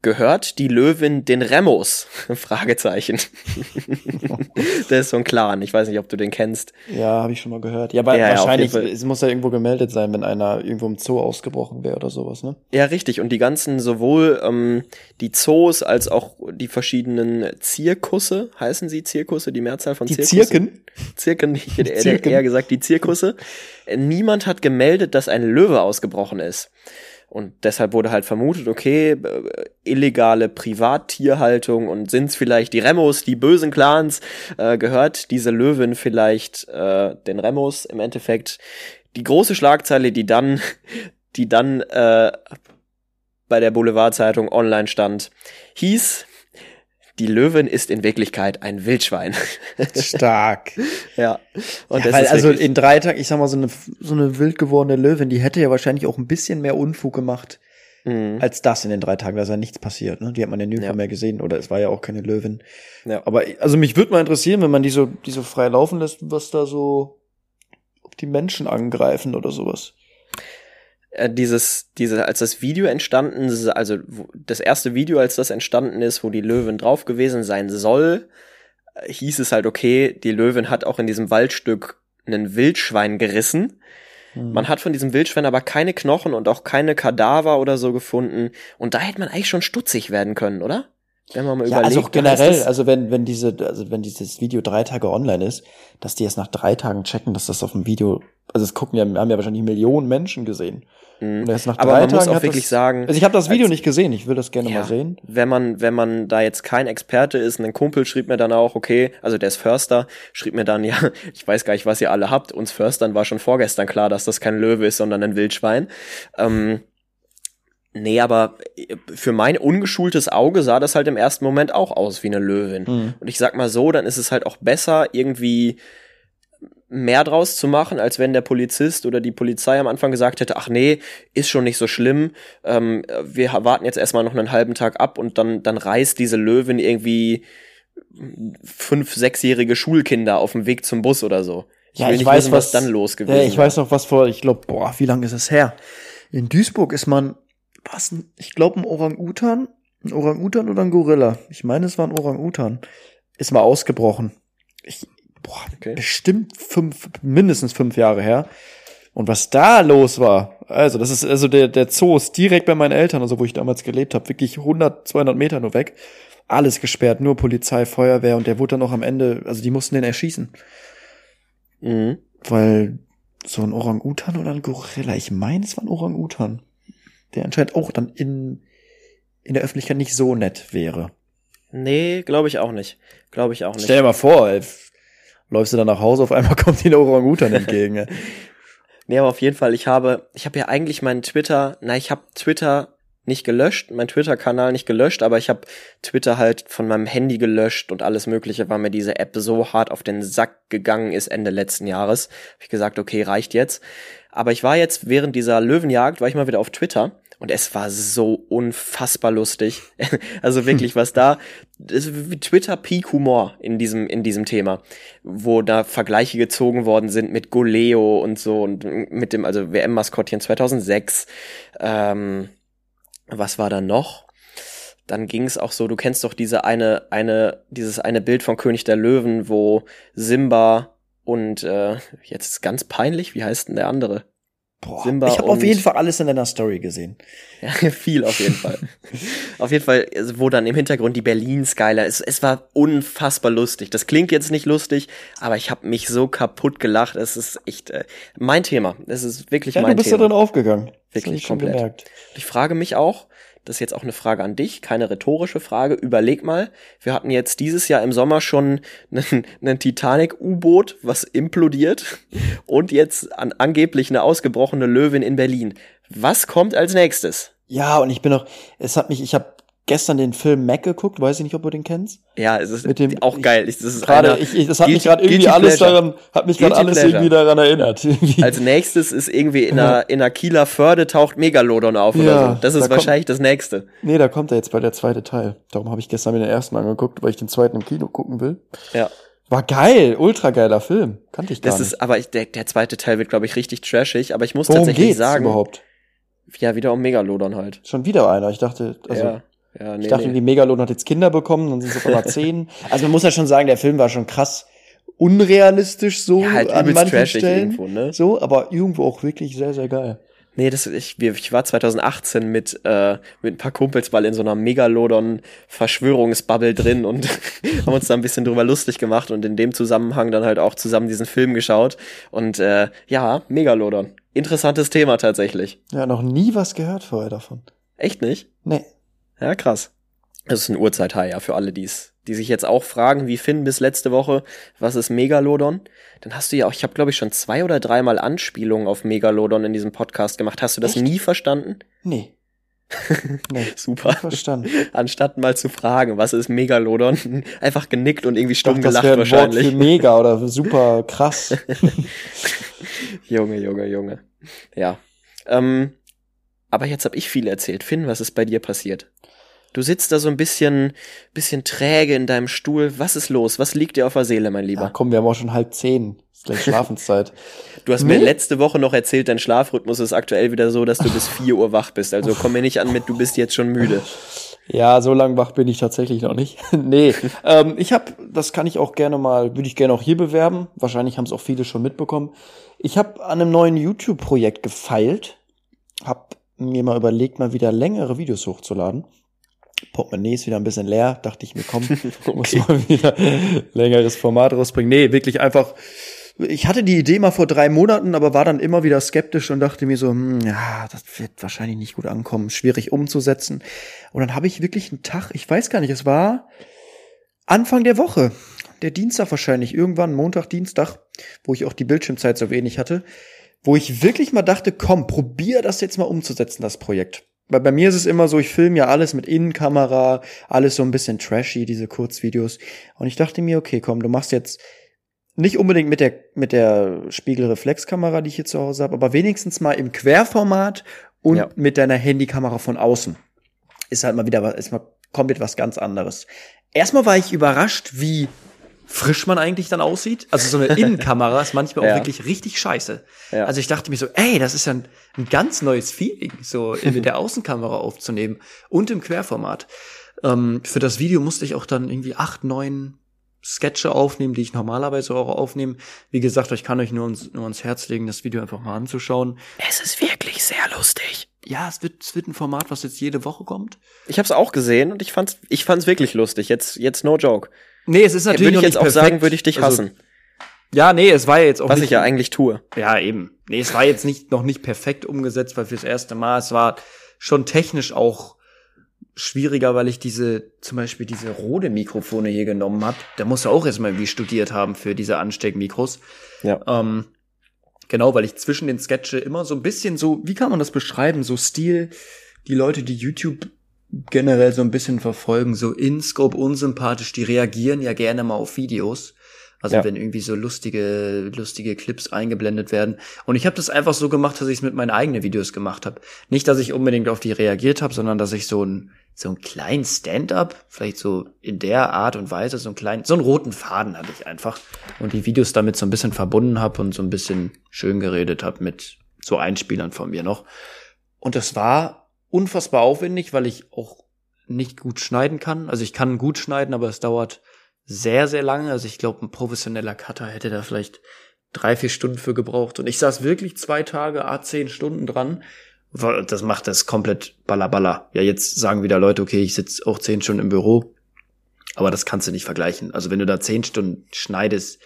gehört die Löwin den Remos? Fragezeichen. Der ist so ein Clan, ich weiß nicht, ob du den kennst. Ja, habe ich schon mal gehört. Ja, aber Ja, ja, wahrscheinlich, Fall. es muss ja irgendwo gemeldet sein, wenn einer irgendwo im Zoo ausgebrochen wäre oder sowas, ne? Ja, richtig. Und die ganzen, sowohl ähm, die Zoos als auch die verschiedenen Zirkusse, heißen sie Zirkusse, die Mehrzahl von Die Zirkussen? Zirken? Zirken, ich hätte eher, eher gesagt die Zirkusse. Niemand hat gemeldet, dass ein Löwe ausgebrochen ist. Und deshalb wurde halt vermutet, okay, äh, illegale Privattierhaltung und sind's vielleicht die Remos, die bösen Clans, äh, gehört diese Löwin vielleicht äh, den Remos im Endeffekt. Die große Schlagzeile, die dann, die dann äh, bei der Boulevardzeitung online stand, hieß, die Löwin ist in Wirklichkeit ein Wildschwein. Stark. ja. Und ja, weil also in drei Tagen, ich sag mal, so eine, so eine wild gewordene Löwin, die hätte ja wahrscheinlich auch ein bisschen mehr Unfug gemacht, Mhm. als das in den drei Tagen. Da ist ja nichts passiert, ne? Die hat man ja nirgendwo Ja. mehr gesehen. Oder es war ja auch keine Löwin. Ja. Aber also mich würde mal interessieren, wenn man die so, die so frei laufen lässt, was da so, ob die Menschen angreifen oder sowas. Äh, dieses, diese, als das Video entstanden, ist, also das erste Video, als das entstanden ist, wo die Löwin drauf gewesen sein soll, äh, hieß es halt, okay, die Löwin hat auch in diesem Waldstück ein Wildschwein gerissen. Hm. Man hat von diesem Wildschwein aber keine Knochen und auch keine Kadaver oder so gefunden. Und da hätte man eigentlich schon stutzig werden können, oder? Wenn man mal Ja, überlegt. also auch da heißt generell, also wenn, wenn diese, also wenn dieses Video drei Tage online ist, dass die erst nach drei Tagen checken, dass das auf dem Video, also es gucken ja, haben ja wahrscheinlich Millionen Menschen gesehen. Und erst nach Mhm. Aber drei man muss Tagen auch hat wirklich das, sagen, Also ich habe das Video als- nicht gesehen, ich will das gerne Ja, mal sehen. Wenn man, wenn man da jetzt kein Experte ist, ein Kumpel schrieb mir dann auch, okay, also der ist Förster, schrieb mir dann, ja, ich weiß gar nicht, was ihr alle habt. Uns Förstern war schon vorgestern klar, dass das kein Löwe ist, sondern ein Wildschwein. Ähm, nee, aber für mein ungeschultes Auge sah das halt im ersten Moment auch aus wie eine Löwin. Mhm. Und ich sag mal so, dann ist es halt auch besser, irgendwie mehr draus zu machen, als wenn der Polizist oder die Polizei am Anfang gesagt hätte, ach nee, ist schon nicht so schlimm, ähm, wir warten jetzt erstmal noch einen halben Tag ab und dann, dann reißt diese Löwin irgendwie fünf, sechsjährige Schulkinder auf dem Weg zum Bus oder so. Ja, will ich nicht weiß, wissen, was dann los gewesen Ja, ich wäre. weiß noch, was vor, ich glaube, boah, wie lange ist es her? In Duisburg ist man, was, ein- ich glaube, ein Orang-Utan, ein Orang-Utan oder ein Gorilla. Ich meine, es war ein Orang-Utan. Ist mal ausgebrochen. Ich, boah, Okay. bestimmt fünf, mindestens fünf Jahre her. Und was da los war, also das ist, also der, der Zoo ist direkt bei meinen Eltern, also wo ich damals gelebt habe, wirklich 100, 200 Meter nur weg. Alles gesperrt, nur Polizei, Feuerwehr und der wurde dann noch am Ende, also die mussten den erschießen. Mhm. Weil so ein Orang-Utan oder ein Gorilla, ich meine, es war ein Orang-Utan, der anscheinend auch dann in, in der Öffentlichkeit nicht so nett wäre. Nee, glaube ich auch nicht. Glaube ich auch nicht. Stell dir mal vor, ey, läufst du dann nach Hause, auf einmal kommt dir ein Orang-Utan entgegen. ey. Nee, aber auf jeden Fall, ich habe, ich habe ja eigentlich meinen Twitter, na, ich habe Twitter nicht gelöscht, mein Twitter-Kanal nicht gelöscht, aber ich habe Twitter halt von meinem Handy gelöscht und alles Mögliche, weil mir diese App so hart auf den Sack gegangen ist Ende letzten Jahres. Hab ich gesagt, okay, reicht jetzt. Aber ich war jetzt während dieser Löwenjagd, war ich mal wieder auf Twitter und es war so unfassbar lustig. also wirklich, was da, das ist wie Twitter Peak Humor in diesem, in diesem Thema, wo da Vergleiche gezogen worden sind mit Goleo und so und mit dem, also WM-Maskottchen 2006. Ähm, was war da noch? Dann ging es auch so, du kennst doch diese eine, eine, dieses eine Bild von König der Löwen, wo Simba und äh, jetzt ist ganz peinlich, wie heißt denn der andere? Boah, Simba ich habe auf jeden Fall alles in deiner Story gesehen. Ja, viel auf jeden Fall. auf jeden Fall, also, wo dann im Hintergrund die Berlin Skyline, es, es war unfassbar lustig. Das klingt jetzt nicht lustig, aber ich habe mich so kaputt gelacht. Es ist echt äh, mein Thema. Es ist wirklich Ja, mein du bist Thema. da drin aufgegangen. Wirklich komplett. gemerkt. Ich frage mich auch, das ist jetzt auch eine Frage an dich, keine rhetorische Frage. Überleg mal, wir hatten jetzt dieses Jahr im Sommer schon einen, einen Titanic-U-Boot, was implodiert und jetzt an, angeblich eine ausgebrochene Löwin in Berlin. Was kommt als nächstes? Ja, und ich bin auch, es hat mich, ich habe gestern den Film Mac geguckt, weiß ich nicht, ob du den kennst. Ja, es ist Mit dem- auch geil. Ich, das ist Gerade, ich, ich, das hat mich gerade irgendwie alles Pleasure. daran, hat mich gerade alles Pleasure. irgendwie daran erinnert. Als nächstes ist irgendwie in einer, in einer Kieler Förde taucht Megalodon auf oder Ja, so. Das da ist kommt- wahrscheinlich das nächste. nee, da kommt er jetzt bei der zweite Teil. Darum habe ich gestern mir den ersten angeguckt, weil ich den zweiten im Kino gucken will. Ja. War geil, ultra geiler Film. Kannte ich gar Das nicht. ist, aber ich, der, der zweite Teil wird, glaube ich, richtig trashig. Aber ich muss Worum tatsächlich geht's sagen, überhaupt? ja, wieder um Megalodon halt. Schon wieder einer. Ich dachte, also ja, ja, nee, ich dachte, nee. die Megalodon hat jetzt Kinder bekommen, dann sind es auf einmal zehn. Also man muss ja schon sagen, der Film war schon krass unrealistisch so Ja, halt an manchen Stellen. irgendwo, ne? So, aber irgendwo auch wirklich sehr, sehr geil. Nee, das, ich, ich war 2018 mit, äh, mit ein paar Kumpels mal in so einer Megalodon-Verschwörungsbubble drin und haben uns da ein bisschen drüber lustig gemacht und in dem Zusammenhang dann halt auch zusammen diesen Film geschaut. Und äh, ja, Megalodon. Interessantes Thema tatsächlich. Ja, noch nie was gehört vorher davon. Echt nicht? Nee. Ja, krass. Das ist ein Urzeithai, ja, für alle, die's, die sich jetzt auch fragen, wie Finn bis letzte Woche, was ist Megalodon? Dann hast du ja auch, ich habe glaube ich schon zwei oder dreimal Anspielungen auf Megalodon in diesem Podcast gemacht. Hast du das Echt? nie verstanden? Nee. nee. Super. Verstanden. Anstatt mal zu fragen, was ist Megalodon, einfach genickt und irgendwie stumm dachte, das gelacht wäre ein Wort wahrscheinlich. für mega oder super krass. Junge, Junge, Junge. Ja. Ähm, aber jetzt habe ich viel erzählt. Finn, was ist bei dir passiert? Du sitzt da so ein bisschen, bisschen träge in deinem Stuhl. Was ist los? Was liegt dir auf der Seele, mein Ja, Lieber? komm, wir haben auch schon halb zehn. Ist gleich Schlafenszeit. Du hast mir Nee. letzte Woche noch erzählt, dein Schlafrhythmus ist aktuell wieder so, dass du bis 4 Uhr wach bist. Also komm mir nicht an mit, du bist jetzt schon müde. Ja, so lang wach bin ich tatsächlich noch nicht. nee, ähm, ich habe, das kann ich auch gerne mal, würde ich gerne auch hier bewerben. Wahrscheinlich haben es auch viele schon mitbekommen. Ich habe an einem neuen YouTube-Projekt gefeilt, hab mir mal überlegt, mal wieder längere Videos hochzuladen. Portemonnaie ist wieder ein bisschen leer, dachte ich mir, komm, muss mal wieder längeres Format rausbringen. Nee, wirklich einfach ich hatte die Idee mal vor drei Monaten, aber war dann immer wieder skeptisch und dachte mir so, hm, ja, das wird wahrscheinlich nicht gut ankommen, schwierig umzusetzen. Und dann habe ich wirklich einen Tag, ich weiß gar nicht, es war Anfang der Woche, der Dienstag wahrscheinlich, irgendwann Montag, Dienstag, wo ich auch die Bildschirmzeit so wenig hatte, wo ich wirklich mal dachte, komm, probier das jetzt mal umzusetzen, das Projekt. Weil bei mir ist es immer so, ich filme ja alles mit Innenkamera, alles so ein bisschen trashy, diese Kurzvideos. Und ich dachte mir, okay, komm, du machst jetzt nicht unbedingt mit der, mit der Spiegelreflexkamera, die ich hier zu Hause habe, aber wenigstens mal im Querformat und ja. mit deiner Handykamera von außen. Ist halt mal wieder, ist mal komplett was ganz anderes. Erstmal war ich überrascht, wie frisch man eigentlich dann aussieht. Also so eine Innenkamera ist manchmal ja. auch wirklich richtig scheiße. Ja. Also ich dachte mir so, ey, das ist ja ein, ein ganz neues Feeling, so mit der Außenkamera aufzunehmen und im Querformat. Ähm, für das Video musste ich auch dann irgendwie acht, neun Sketche aufnehmen, die ich normalerweise auch aufnehme. Wie gesagt, ich kann euch nur ans, nur ans Herz legen, das Video einfach mal anzuschauen. Es ist wirklich sehr lustig. Ja, es wird, es wird ein Format, was jetzt jede Woche kommt. Ich habe es auch gesehen und ich fand's, ich fand's wirklich lustig. Jetzt, jetzt no joke. Nee, es ist natürlich würde ich jetzt auch sagen, würde ich dich also, hassen. Ja, nee, es war ja jetzt auch was nicht, ich ja eigentlich tue. Ja, eben. Nee, es war jetzt nicht noch nicht perfekt umgesetzt, weil fürs erste Mal es war schon technisch auch schwieriger, weil ich diese, zum Beispiel diese Rode-Mikrofone hier genommen habe. Da musst du auch erstmal irgendwie studiert haben für diese Ansteckmikros. Ja. Ähm, genau, weil ich zwischen den Sketche immer so ein bisschen so, wie kann man das beschreiben? So Stil, die Leute, die YouTube generell so ein bisschen verfolgen, so in Scope unsympathisch, die reagieren ja gerne mal auf Videos. Also ja. wenn irgendwie so lustige, lustige Clips eingeblendet werden. Und ich habe das einfach so gemacht, dass ich es mit meinen eigenen Videos gemacht habe. Nicht, dass ich unbedingt auf die reagiert habe, sondern dass ich so ein so einen kleinen Stand-up, vielleicht so in der Art und Weise, so einen kleinen, so einen roten Faden hatte ich einfach und die Videos damit so ein bisschen verbunden habe und so ein bisschen schön geredet habe mit so Einspielern von mir noch. Und das war unfassbar aufwendig, weil ich auch nicht gut schneiden kann. Also ich kann gut schneiden, aber es dauert sehr, sehr lange. Also ich glaube, ein professioneller Cutter hätte da vielleicht drei, vier Stunden für gebraucht. Und ich saß wirklich zwei Tage, a zehn Stunden dran das macht das komplett ballerballer. Ja, jetzt sagen wieder Leute, okay, ich sitze auch zehn Stunden im Büro, aber das kannst du nicht vergleichen. Also wenn du da zehn Stunden schneidest,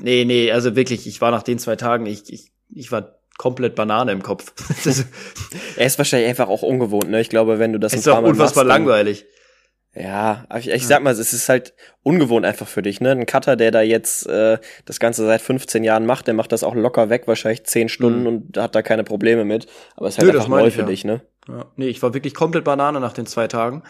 nee, nee, also wirklich, ich war nach den zwei Tagen, ich, ich, ich war komplett Banane im Kopf. er ist wahrscheinlich einfach auch ungewohnt, ne? Ich glaube, wenn du das ist ein paar Mal unfassbar machst, langweilig. Ja, ich, ich sag mal, es ist halt ungewohnt einfach für dich, ne? Ein Cutter, der da jetzt äh, das Ganze seit 15 Jahren macht, der macht das auch locker weg, wahrscheinlich 10 Stunden mhm. und hat da keine Probleme mit. Aber es ist halt Nö, einfach neu für ja. dich, ne? Ja. Nee, ich war wirklich komplett Banane nach den zwei Tagen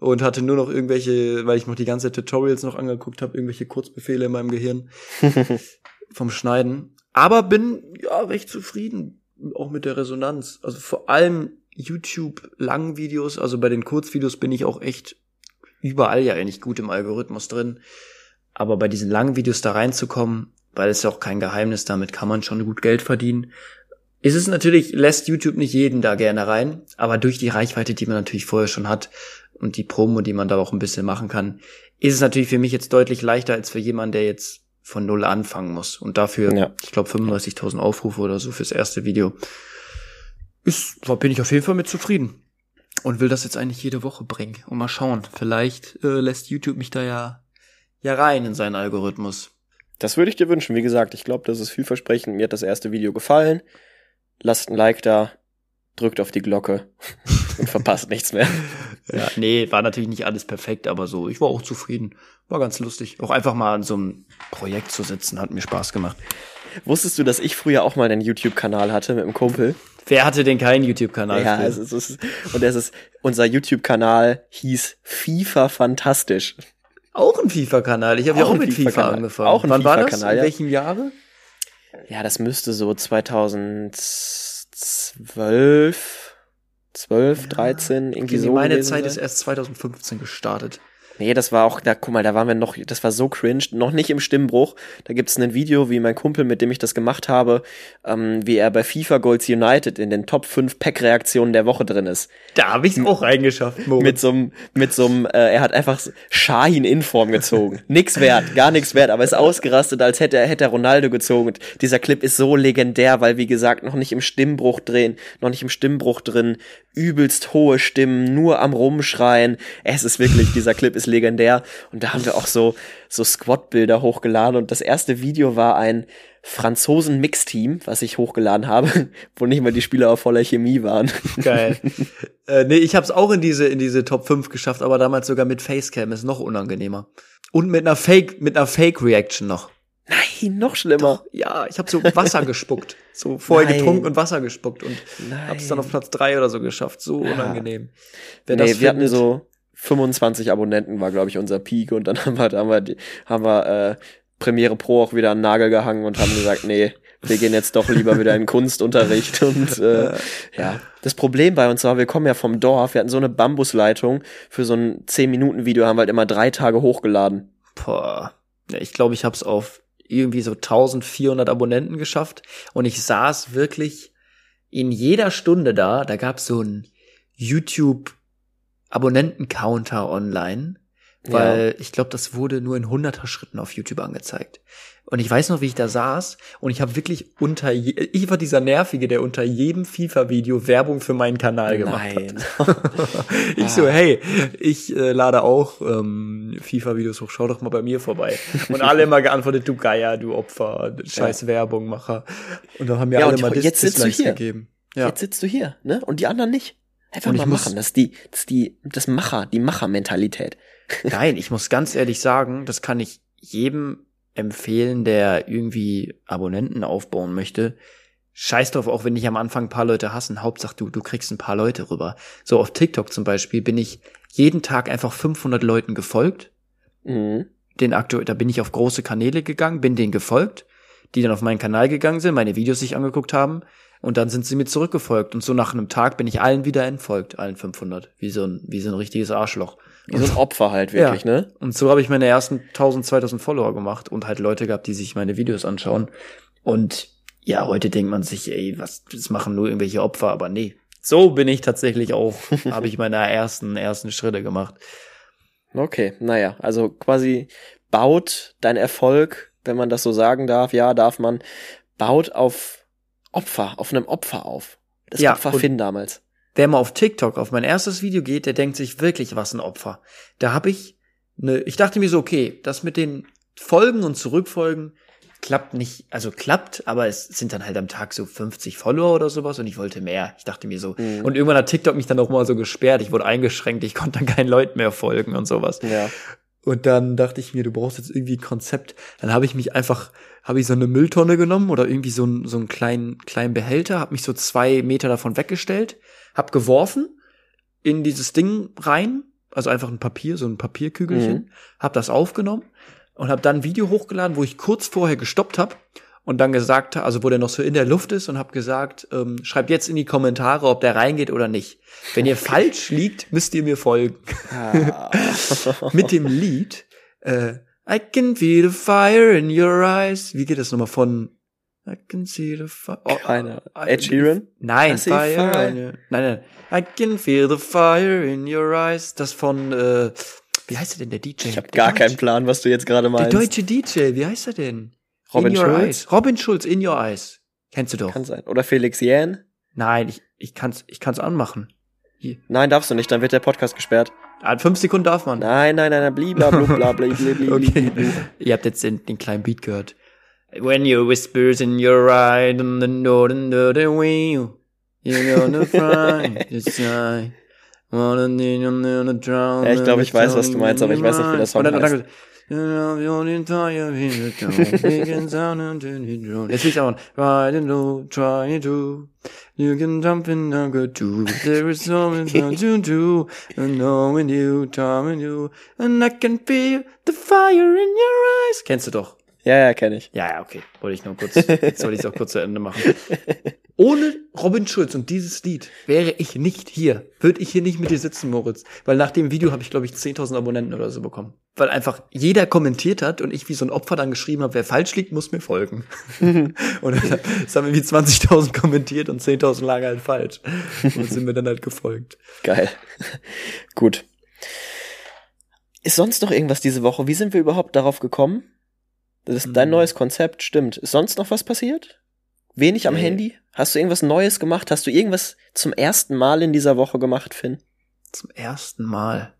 und hatte nur noch irgendwelche, weil ich noch die ganze Tutorials noch angeguckt habe, irgendwelche Kurzbefehle in meinem Gehirn vom Schneiden. Aber bin ja recht zufrieden, auch mit der Resonanz. Also vor allem YouTube langen Videos, also bei den Kurzvideos bin ich auch echt überall ja eigentlich gut im Algorithmus drin. Aber bei diesen langen Videos da reinzukommen, weil es ja auch kein Geheimnis, damit kann man schon gut Geld verdienen. Ist es natürlich, lässt YouTube nicht jeden da gerne rein, aber durch die Reichweite, die man natürlich vorher schon hat und die Promo, die man da auch ein bisschen machen kann, ist es natürlich für mich jetzt deutlich leichter als für jemanden, der jetzt von null anfangen muss. Und dafür, ja. ich glaube, 35.000 Aufrufe oder so fürs erste Video. Ist, da bin ich auf jeden Fall mit zufrieden und will das jetzt eigentlich jede Woche bringen. Und mal schauen, vielleicht äh, lässt YouTube mich da ja, ja rein in seinen Algorithmus. Das würde ich dir wünschen. Wie gesagt, ich glaube, das ist vielversprechend. Mir hat das erste Video gefallen. Lasst ein Like da, drückt auf die Glocke und verpasst nichts mehr. Ja, nee, war natürlich nicht alles perfekt, aber so, ich war auch zufrieden. War ganz lustig. Auch einfach mal an so einem Projekt zu sitzen, hat mir Spaß gemacht. Wusstest du, dass ich früher auch mal einen YouTube-Kanal hatte mit einem Kumpel? Wer hatte denn keinen YouTube-Kanal? Ja, es ist, es ist, und es ist, unser YouTube-Kanal hieß FIFA Fantastisch. Auch ein FIFA-Kanal. Ich habe ja auch mit FIFA, FIFA angefangen. Auch ein Wann FIFA war das? In welchem Jahre? Ja, das müsste so 2012, 12, ja. 13, irgendwie so. Meine Zeit sein. ist erst 2015 gestartet. Nee, das war auch, da, guck mal, da waren wir noch, das war so cringe, noch nicht im Stimmbruch. Da gibt's ein Video, wie mein Kumpel, mit dem ich das gemacht habe, ähm, wie er bei FIFA Goals United in den Top 5 Pack-Reaktionen der Woche drin ist. Da habe ich's auch reingeschafft, Mo. Mit so einem, mit so äh, er hat einfach Shahin in Form gezogen. nix wert, gar nichts wert, aber ist ausgerastet, als hätte er, hätte er Ronaldo gezogen. Und dieser Clip ist so legendär, weil, wie gesagt, noch nicht im Stimmbruch drehen, noch nicht im Stimmbruch drin, übelst hohe Stimmen, nur am Rumschreien. Es ist wirklich, dieser Clip ist legendär. Und da haben wir auch so, so Squad-Bilder hochgeladen. Und das erste Video war ein Franzosen-Mix-Team, was ich hochgeladen habe, wo nicht mal die Spieler auf voller Chemie waren. Geil. äh, nee, ich hab's auch in diese, in diese Top 5 geschafft, aber damals sogar mit Facecam, ist noch unangenehmer. Und mit einer Fake, mit einer Fake-Reaction noch. Nein, noch schlimmer. Doch, ja, ich habe so Wasser gespuckt. So vorher Nein. getrunken und Wasser gespuckt und Nein. hab's dann auf Platz drei oder so geschafft. So unangenehm. Wer nee, das wir hatten findet- so 25 Abonnenten war, glaube ich, unser Peak und dann haben wir, haben wir, haben wir äh, Premiere Pro auch wieder an den Nagel gehangen und haben gesagt, nee, wir gehen jetzt doch lieber wieder in Kunstunterricht und äh, ja. Das Problem bei uns war, wir kommen ja vom Dorf, wir hatten so eine Bambusleitung, für so ein 10-Minuten-Video haben wir halt immer drei Tage hochgeladen. Boah. Ich glaube, ich hab's auf irgendwie so 1400 Abonnenten geschafft und ich saß wirklich in jeder Stunde da. Da gab's so ein YouTube Abonnenten-Counter online, weil ich glaube, das wurde nur in 100er Schritten auf YouTube angezeigt. Und ich weiß noch, wie ich da saß und ich habe wirklich unter je ich war dieser nervige, der unter jedem FIFA-Video Werbung für meinen Kanal gemacht hat. ich so, hey, ich äh, lade auch ähm, FIFA-Videos hoch, schau doch mal bei mir vorbei. Und alle immer geantwortet, du Geier, du Opfer, scheiß Werbung, Macher. Und dann haben mir Ja, alle mal jetzt Dis sitzt du Dislikes hier. gegeben. Ja. Jetzt sitzt du hier, ne? Und die anderen nicht. Einfach ich mal machen. Das ist die, das ist die, das Macher, die Macher-Mentalität. Nein, ich muss ganz ehrlich sagen, das kann ich jedem empfehlen, der irgendwie Abonnenten aufbauen möchte. Scheiß drauf, auch wenn dich am Anfang ein paar Leute hassen. Hauptsache du, du kriegst ein paar Leute rüber. So auf TikTok zum Beispiel bin ich jeden Tag einfach 500 Leuten gefolgt. Mhm. Den aktuell, da bin ich auf große Kanäle gegangen, bin denen gefolgt, die dann auf meinen Kanal gegangen sind, meine Videos sich angeguckt haben und dann sind sie mir zurückgefolgt und so nach einem Tag bin ich allen wieder entfolgt, allen 500, wie so ein wie so ein richtiges Arschloch. Wie so ein Opfer halt wirklich, Ja. ne? Und so habe ich meine ersten 1000, 2000 Follower gemacht und halt Leute gehabt, die sich meine Videos anschauen. Und ja, heute denkt man sich, ey, was, das machen nur irgendwelche Opfer, aber nee. So bin ich tatsächlich auch, habe ich meine ersten, ersten Schritte gemacht. Okay, naja, also quasi baut dein Erfolg, wenn man das so sagen darf, ja, darf man, baut auf Opfer, auf einem Opfer auf. Das Ja, Opfer Finn damals. Wer mal auf TikTok auf mein erstes Video geht, der denkt sich wirklich, was ein Opfer. Da habe ich ne, ich dachte mir so, okay, das mit den Folgen und Zurückfolgen klappt nicht, also klappt, aber es sind dann halt am Tag so 50 Follower oder sowas und ich wollte mehr. Ich dachte mir so. Mhm. Und irgendwann hat TikTok mich dann auch mal so gesperrt. Ich wurde eingeschränkt, ich konnte dann keinen Leuten mehr folgen und sowas. Ja. Und dann dachte ich mir, du brauchst jetzt irgendwie ein Konzept. Dann habe ich mich einfach, habe ich so eine Mülltonne genommen oder irgendwie so, einen so einen kleinen, kleinen Behälter, habe mich so zwei Meter davon weggestellt, hab geworfen in dieses Ding rein, also einfach ein Papier, so ein Papierkügelchen, Mhm. hab das aufgenommen und hab dann ein Video hochgeladen, wo ich kurz vorher gestoppt hab und dann gesagt, also wo der noch so in der Luft ist und hab gesagt, ähm, schreibt jetzt in die Kommentare, ob der reingeht oder nicht. Wenn ihr falsch liegt, müsst ihr mir folgen Ah. mit dem Lied äh, I can feel the fire in your eyes. Wie geht das nochmal von I can see the fire. Oh, Keine. Ed Sheeran? Nein, fire. fire. in your- Nein, nein. I can feel the fire in your eyes. Das von äh, wie heißt der denn der DJ? Ich habe Der gar Deutsche- keinen Plan, was du jetzt gerade Der meinst. deutsche DJ, wie heißt er denn? Robin Schulz? Eyes. Robin Schulz, in your eyes. Kennst du doch. Kann sein. Oder Felix Jähn? Nein, ich, ich kann's, ich kann's anmachen. Nein, darfst du nicht, dann wird der Podcast gesperrt. Ah, fünf Sekunden darf man. Nein, nein, nein, bli, bli, Okay. Ihr habt jetzt den, den kleinen Beat gehört. When you whispers in your eye, and the northern northern wheel, you're gonna find the sign. On the. Ja, ich glaube, ich weiß, was du meinst, aber ich weiß nicht, wie der Song heißt. Jetzt ich auch Riding low, trying to You can jump in the good too There is so much to do And knowing you, timing you And I can feel the fire in your eyes Kennst du doch. Ja, ja, kenne ich. Ja, ja, okay. Wollte ich nur kurz, jetzt soll ich es auch kurz zu Ende machen. Ohne Robin Schulz und dieses Lied wäre ich nicht hier. Würde ich hier nicht mit dir sitzen, Moritz. Weil nach dem Video habe ich, glaube ich, 10.000 Abonnenten oder so bekommen. Weil einfach jeder kommentiert hat und ich wie so ein Opfer dann geschrieben habe, wer falsch liegt, muss mir folgen. und dann, es haben irgendwie 20.000 kommentiert und 10.000 lagen halt falsch. Und sind mir dann halt gefolgt. Geil. Gut. Ist sonst noch irgendwas diese Woche? Wie sind wir überhaupt darauf gekommen? Das ist dein Hm. neues Konzept, stimmt. Ist sonst noch was passiert? Wenig am Nee. Handy? Hast du irgendwas Neues gemacht? Hast du irgendwas zum ersten Mal in dieser Woche gemacht, Finn? Zum ersten Mal.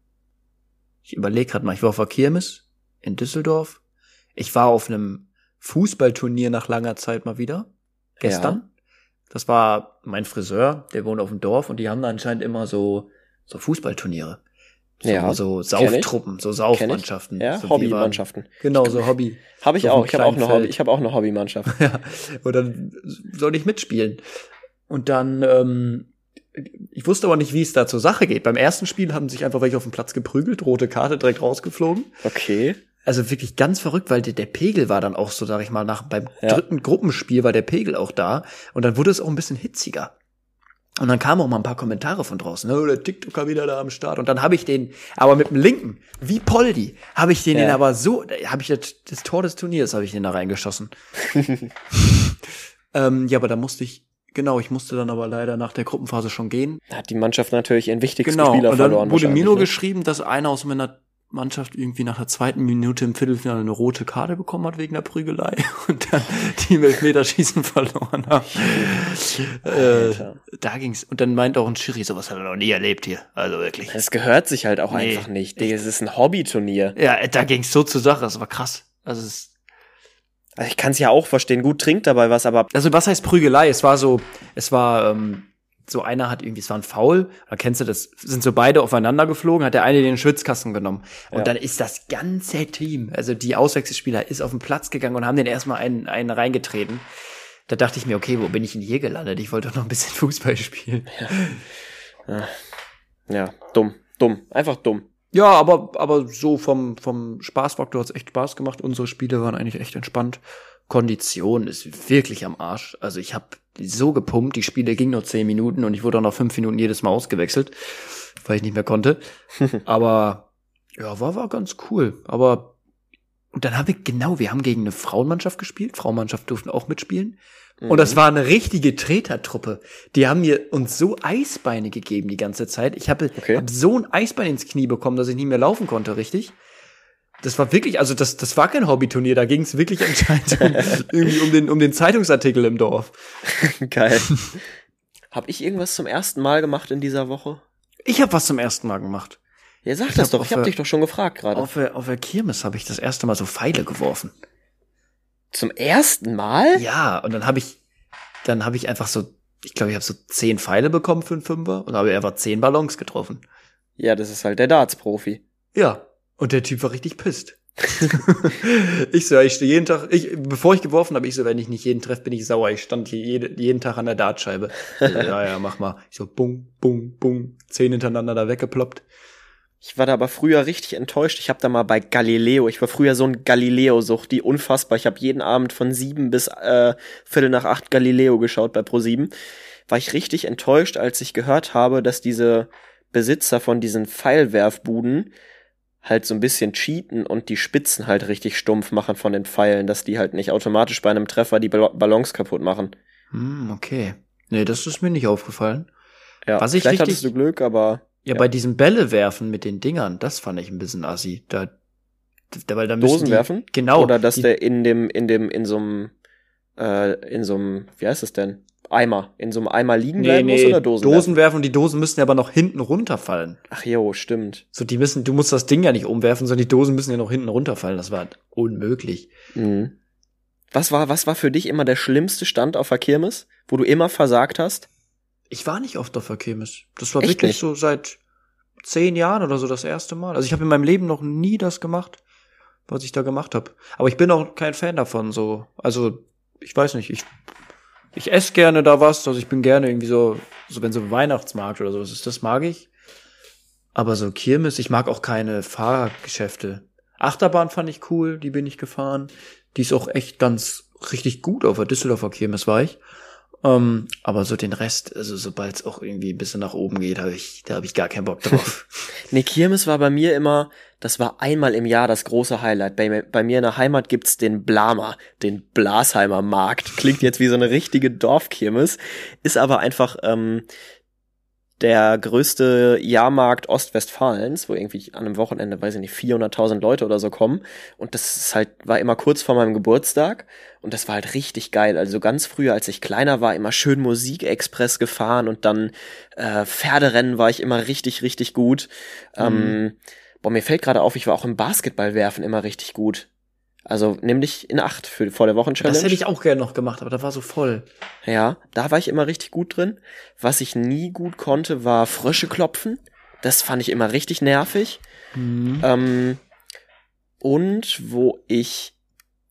Ich überlege gerade mal, ich war auf der Kirmes in Düsseldorf. Ich war auf einem Fußballturnier nach langer Zeit mal wieder. Gestern. Das war mein Friseur, der wohnt auf dem Dorf und die haben da anscheinend immer so, so Fußballturniere. So, Ja, so. Sauftruppen, so Saufmannschaften. Ja, so, Hobbymannschaften. Genau, so Hobby. Habe ich So auch. Ich habe auch eine Hobby. Ich habe auch eine Hobbymannschaft. Ja, und dann sollte ich mitspielen. Und dann, ähm, ich wusste aber nicht, wie es da zur Sache geht. Beim ersten Spiel haben sich einfach welche auf dem Platz geprügelt, rote Karte direkt rausgeflogen. Okay. Also wirklich ganz verrückt, weil der, der Pegel war dann auch so, sag ich mal, nach beim Ja. dritten Gruppenspiel war der Pegel auch da. Und dann wurde es auch ein bisschen hitziger. Und dann kamen auch mal ein paar Kommentare von draußen. Oh, der TikToker wieder da am Start. Und dann habe ich den, aber mit dem linken, wie Poldi, habe ich den, Ja. den aber so, habe ich das, das Tor des Turniers, habe ich den da reingeschossen. ähm, ja, aber da musste ich, genau, ich musste dann aber leider nach der Gruppenphase schon gehen. Da hat die Mannschaft natürlich ihren wichtigsten Genau. Spieler Und dann verloren. wurde mir nur ne? geschrieben, dass einer aus meiner Mannschaft irgendwie nach der zweiten Minute im Viertelfinale eine rote Karte bekommen hat wegen der Prügelei und dann die im Elfmeterschießen verloren haben. äh, da ging's. Und dann meint auch ein Schiri, sowas hat er noch nie erlebt hier. Also wirklich. Das gehört sich halt auch Nee, einfach nicht. Digga, Es ist ein Hobbyturnier. Ja, da ging's so zur Sache. Das war krass. Also, es, Also ich kann es ja auch verstehen. Gut, trinkt dabei was, aber also was heißt Prügelei? Es war so, es war ähm, so einer hat irgendwie, es war ein Foul, da kennst du das, sind so beide aufeinander geflogen, hat der eine den Schwitzkasten genommen. Und Ja. dann ist das ganze Team, also die Auswechselspieler, ist auf den Platz gegangen und haben den erstmal einen, einen reingetreten. Da dachte ich mir, okay, wo bin ich denn hier gelandet? Ich wollte doch noch ein bisschen Fußball spielen. ja, dumm, dumm, einfach dumm. Ja, aber, aber so vom, vom Spaßfaktor hat's echt Spaß gemacht. Unsere Spiele waren eigentlich echt entspannt. Kondition ist wirklich am Arsch. Also ich habe so gepumpt, die Spiele gingen nur zehn Minuten und ich wurde auch nach fünf Minuten jedes Mal ausgewechselt, weil ich nicht mehr konnte. aber ja, war, war ganz cool. Aber und dann haben wir, genau, wir haben gegen eine Frauenmannschaft gespielt. Frauenmannschaft durften auch mitspielen. Und das war eine richtige Tretertruppe. Die haben mir uns so Eisbeine gegeben die ganze Zeit. Ich habe Okay. hab so ein Eisbein ins Knie bekommen, dass ich nicht mehr laufen konnte, richtig. Das war wirklich, also das, das war kein Hobbyturnier, da ging es wirklich anscheinend um, irgendwie um den, um den Zeitungsartikel im Dorf. Geil. Hab ich irgendwas zum ersten Mal gemacht in dieser Woche? Ich habe was zum ersten Mal gemacht. Ja, sag Ich das doch. Ich hab der- dich doch schon gefragt gerade. Auf der, auf der Kirmes habe ich das erste Mal so Pfeile geworfen. Zum ersten Mal? Ja, und dann habe ich, dann habe ich einfach so, ich glaube, ich habe so zehn Pfeile bekommen für einen Fünfer und habe einfach zehn Ballons getroffen. Ja, das ist halt der Darts-Profi. Ja. Und der Typ war richtig pisst. ich so, ich stehe jeden Tag, ich, bevor ich geworfen habe, ich so, wenn ich nicht jeden treffe, bin ich sauer. Ich stand hier jede, jeden Tag an der Dartscheibe. So, ja, ja, mach mal. Ich so, bung, bung, bung, zehn hintereinander da weggeploppt. Ich war da aber früher richtig enttäuscht. Ich habe da mal bei Galileo, ich war früher so ein Galileo-Sucht, die unfassbar. Ich habe jeden Abend von sieben bis äh, Viertel nach acht Galileo geschaut bei ProSieben. War ich richtig enttäuscht, als ich gehört habe, dass diese Besitzer von diesen Pfeilwerfbuden halt so ein bisschen cheaten und die Spitzen halt richtig stumpf machen von den Pfeilen, dass die halt nicht automatisch bei einem Treffer die Ball- Ballons kaputt machen. Hm, okay. Nee, das ist mir nicht aufgefallen. Ja, Was ich vielleicht richtig- hattest du Glück, aber Ja, Ja. bei diesem Bälle werfen mit den Dingern, das fand ich ein bisschen assi. Da, da weil da müssen Dosen die, werfen? Genau. Oder dass die, der in dem, in dem, in so einem, äh, in so einem, wie heißt es denn? Eimer. In so einem Eimer liegen bleiben nee, muss oder Dosen? Dosen werfen? werfen und die Dosen müssen ja aber noch hinten runterfallen. Ach jo, stimmt. So, die müssen, du musst das Ding ja nicht umwerfen, sondern die Dosen müssen ja noch hinten runterfallen. Das war unmöglich. Mhm. Was war, was war für dich immer der schlimmste Stand auf der Kirmes, wo du immer versagt hast? Ich war nicht oft auf der Kirmes. Das war Echt wirklich nicht? so seit zehn Jahren oder so das erste Mal. Also ich habe in meinem Leben noch nie das gemacht, was ich da gemacht habe. Aber ich bin auch kein Fan davon. So, also ich weiß nicht. Ich ich esse gerne da was. Also ich bin gerne irgendwie so, so wenn so Weihnachtsmarkt oder sowas ist, das mag ich. Aber so Kirmes, ich mag auch keine Fahrgeschäfte. Achterbahn fand ich cool, die bin ich gefahren. Die ist auch echt ganz richtig gut auf der Düsseldorfer Kirmes war ich. Ähm, aber so den Rest, also sobald es auch irgendwie ein bisschen nach oben geht, habe ich, da habe ich gar keinen Bock drauf. Nee, Kirmes war bei mir immer, das war einmal im Jahr das große Highlight. Bei, mir- bei mir in der Heimat gibt's den Blamer, den Blasheimer Markt. Klingt jetzt wie so eine richtige Dorfkirmes, ist aber einfach ähm, der größte Jahrmarkt Ostwestfalens, wo irgendwie an einem Wochenende, weiß ich nicht, 400.000 Leute oder so kommen. Und das ist halt, war immer kurz vor meinem Geburtstag. Und das war halt richtig geil. Also ganz früher, als ich kleiner war, immer schön Musikexpress gefahren und dann äh, Pferderennen war ich immer richtig, richtig gut. Ähm, boah, mir fällt gerade auf, ich war auch im Basketballwerfen immer richtig gut. Also nimm dich in Acht für vor der Wochenchallenge. das hätte ich auch gerne noch gemacht, aber da war so voll. Ja, da war ich immer richtig gut drin. Was ich nie gut konnte, war Frösche klopfen. Das fand ich immer richtig nervig. Ähm, und wo ich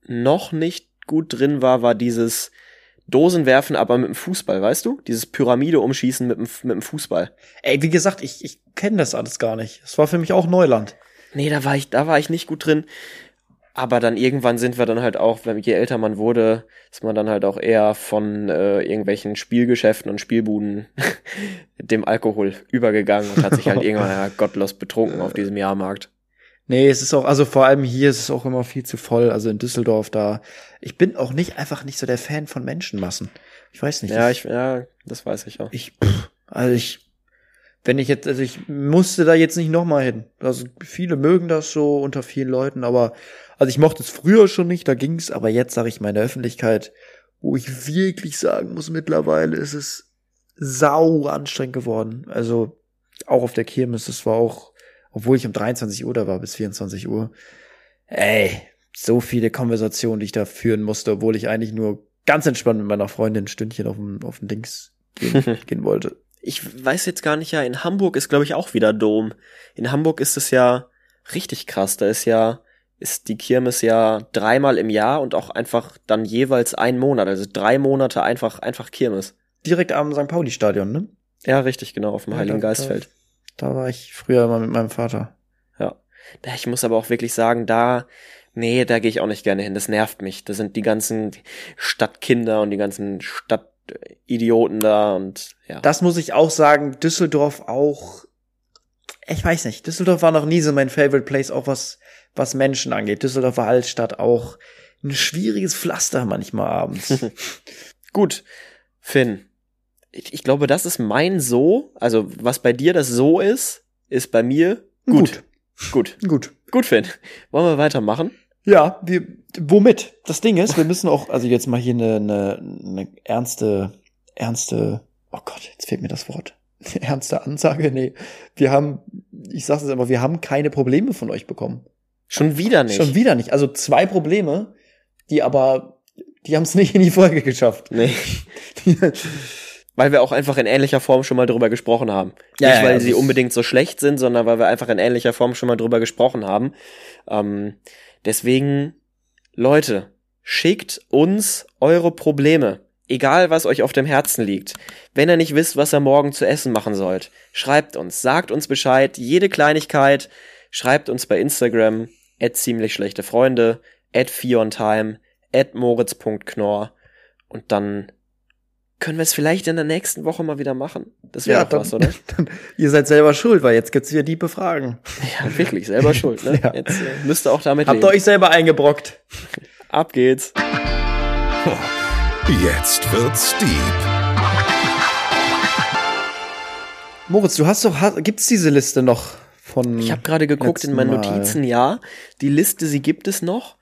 noch nicht gut drin war, war dieses Dosenwerfen, aber mit dem Fußball, weißt du? Dieses Pyramide umschießen mit dem, mit dem Fußball. Ey, wie gesagt, ich, ich kenne das alles gar nicht. Das war für mich auch Neuland. Nee, da war ich, da war ich nicht gut drin. Aber dann irgendwann sind wir dann halt auch, wenn je älter man wurde, ist man dann halt auch eher von äh, irgendwelchen Spielgeschäften und Spielbuden dem Alkohol übergegangen und hat sich halt irgendwann ja, gottlos betrunken auf diesem Jahrmarkt. Nee, es ist auch, also vor allem hier ist es auch immer viel zu voll. Also in Düsseldorf da. Ich bin auch nicht einfach nicht so der Fan von Menschenmassen. Ich weiß nicht. Ja, ich, ja, das weiß ich auch. ich, pff, also ich, wenn ich jetzt, also ich musste da jetzt nicht nochmal hin. Also viele mögen das so unter vielen Leuten, aber also ich mochte es früher schon nicht, da ging's, aber jetzt sage ich meine Öffentlichkeit, wo ich wirklich sagen muss, mittlerweile ist es sau anstrengend geworden. Also auch auf der Kirmes, das war auch, obwohl ich um 23 Uhr da war bis 24 Uhr. Ey, so viele Konversationen, die ich da führen musste, obwohl ich eigentlich nur ganz entspannt mit meiner Freundin ein Stündchen auf dem, auf dem Dings gehen, gehen wollte. Ich weiß jetzt gar nicht, ja, in Hamburg ist, glaube ich, auch wieder Dom. In Hamburg ist es ja richtig krass. Da ist ja, ist die Kirmes ja dreimal im Jahr und auch einfach dann jeweils ein Monat. Also drei Monate einfach, einfach Kirmes. Direkt am St. Pauli-Stadion, ne? Ja, richtig, genau, auf dem Ja, Heiligen da- Geistfeld. Da war ich früher mal mit meinem Vater. Ja. Da- Ich muss aber auch wirklich sagen, da, nee, da gehe ich auch nicht gerne hin. Das nervt mich. Da sind die ganzen Stadtkinder und die ganzen Stadtidioten da und ja. Das muss ich auch sagen, Düsseldorf auch, ich weiß nicht, Düsseldorf war noch nie so mein Favorite Place, auch was, was Menschen angeht. Düsseldorfer Altstadt auch ein schwieriges Pflaster manchmal abends. Gut, Finn. Ich, ich glaube, das ist mein So. Also, was bei dir das So ist, ist bei mir gut. Gut. Gut. Gut, Finn. Wollen wir weitermachen? Ja, wir, womit? Das Ding ist, wir müssen auch, also jetzt mal hier eine, eine, eine ernste, ernste, oh Gott, jetzt fehlt mir das Wort. Ernste Ansage? Nee. Wir haben, ich sag's jetzt aber, wir haben keine Probleme von euch bekommen. Schon wieder nicht. Schon wieder nicht. Also zwei Probleme, die aber, die haben es nicht in die Folge geschafft. Nee. Weil wir auch einfach in ähnlicher Form schon mal drüber gesprochen haben. Ja, Nicht, weil ja, sie unbedingt so schlecht sind, sondern weil wir einfach in ähnlicher Form schon mal drüber gesprochen haben. Ähm, deswegen, Leute, schickt uns eure Probleme. Egal, was euch auf dem Herzen liegt. Wenn ihr nicht wisst, was ihr morgen zu essen machen sollt, schreibt uns, sagt uns Bescheid. Jede Kleinigkeit, schreibt uns bei Instagram, at ziemlich schlechte Freunde, at fiontime, at moritz.knorr und dann können wir es vielleicht in der nächsten Woche mal wieder machen. Das wäre Ja, doch was, oder? dann, ihr seid selber schuld, weil jetzt gibt's wieder diebe Fragen. Ja, wirklich, selber schuld, ne? Ja. Jetzt äh, müsst ihr auch damit Habt ihr leben. euch selber eingebrockt. Ab geht's. Jetzt wird's deep. Moritz, du hast doch, gibt's diese Liste noch von? Ich habe gerade geguckt in meinen. Notizen, ja. Die Liste, sie gibt es noch.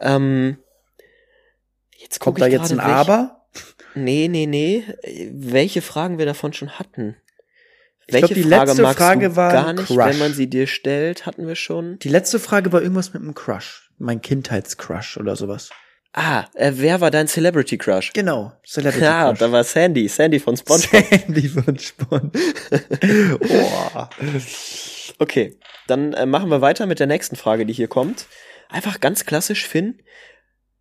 Ähm, jetzt Kommt da jetzt ein welche- Aber? Nee, nee, nee. Welche Fragen wir davon schon hatten. Ich Welche glaub, die Frage letzte magst Frage du war gar nicht, Crush. wenn man sie dir stellt, hatten wir schon. Die letzte Frage war irgendwas mit einem Crush. Mein Kindheitscrush oder sowas. Ah, äh, wer war dein Celebrity Crush? Genau. Celebrity Ja, Crush. da war Sandy, Sandy von SpongeBob. Sandy von Spon. oh. Okay, dann äh, machen wir weiter mit der nächsten Frage, die hier kommt. Einfach ganz klassisch, Finn.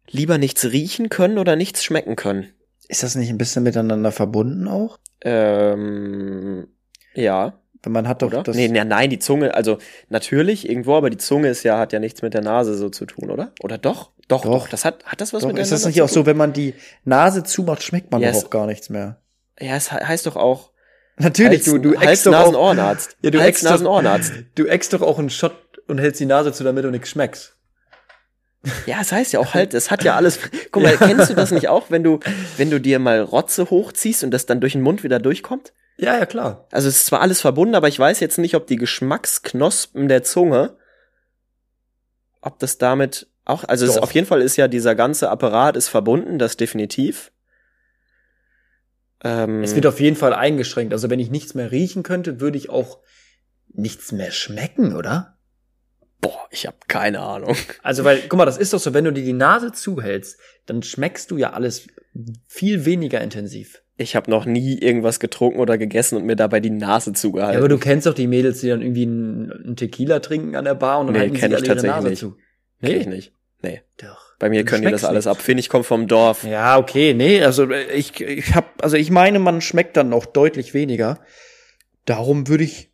Lieber nichts riechen können oder nichts schmecken können? Ist das nicht ein bisschen miteinander verbunden auch? Ähm, ja. Wenn man hat doch oder? das. nee, nee, nein, die Zunge, also natürlich irgendwo, aber die Zunge ist ja, hat ja nichts mit der Nase so zu tun, oder? Oder doch? Doch, doch. Doch. Das hat, hat das was doch, mit der ist das Nase nicht auch so, wenn man die Nase zumacht, schmeckt man Ja, doch auch gar nichts mehr? Ja, es he- heißt doch auch Natürlich, Hals, du, du Hals, eckst doch Nasen, Ohrenarzt. Ja, du Hals, Nasen, Ohrenarzt. du eckst doch auch einen Shot und hältst die Nase zu, damit du nichts schmeckst. Ja, es heißt ja auch halt, es hat ja alles. Guck mal, kennst du das nicht auch, wenn du, wenn du dir mal Rotze hochziehst und das dann durch den Mund wieder durchkommt? Ja, ja, klar. Also es ist zwar alles verbunden, aber ich weiß jetzt nicht, ob die Geschmacksknospen der Zunge, ob das damit auch, also es auf jeden Fall ist ja dieser ganze Apparat ist verbunden, das definitiv. Ähm, Es wird auf jeden Fall eingeschränkt. Also wenn ich nichts mehr riechen könnte, würde ich auch nichts mehr schmecken, oder? boah, ich habe keine Ahnung. Also weil, guck mal, das ist doch so, wenn du dir die Nase zuhältst, dann schmeckst du ja alles viel weniger intensiv. Ich habe noch nie irgendwas getrunken oder gegessen und mir dabei die Nase zugehalten. Ja, aber du kennst doch die Mädels, die dann irgendwie einen, einen Tequila trinken an der Bar und dann Nee, halten ich alle ihre Nase nicht. zu. Kenn ich nicht. Nee. Doch. Bei mir können die das alles nicht. ab. Finn, ich komme vom Dorf. Ja, okay, nee, also ich, ich hab, also ich meine, man schmeckt dann noch deutlich weniger. Darum würde ich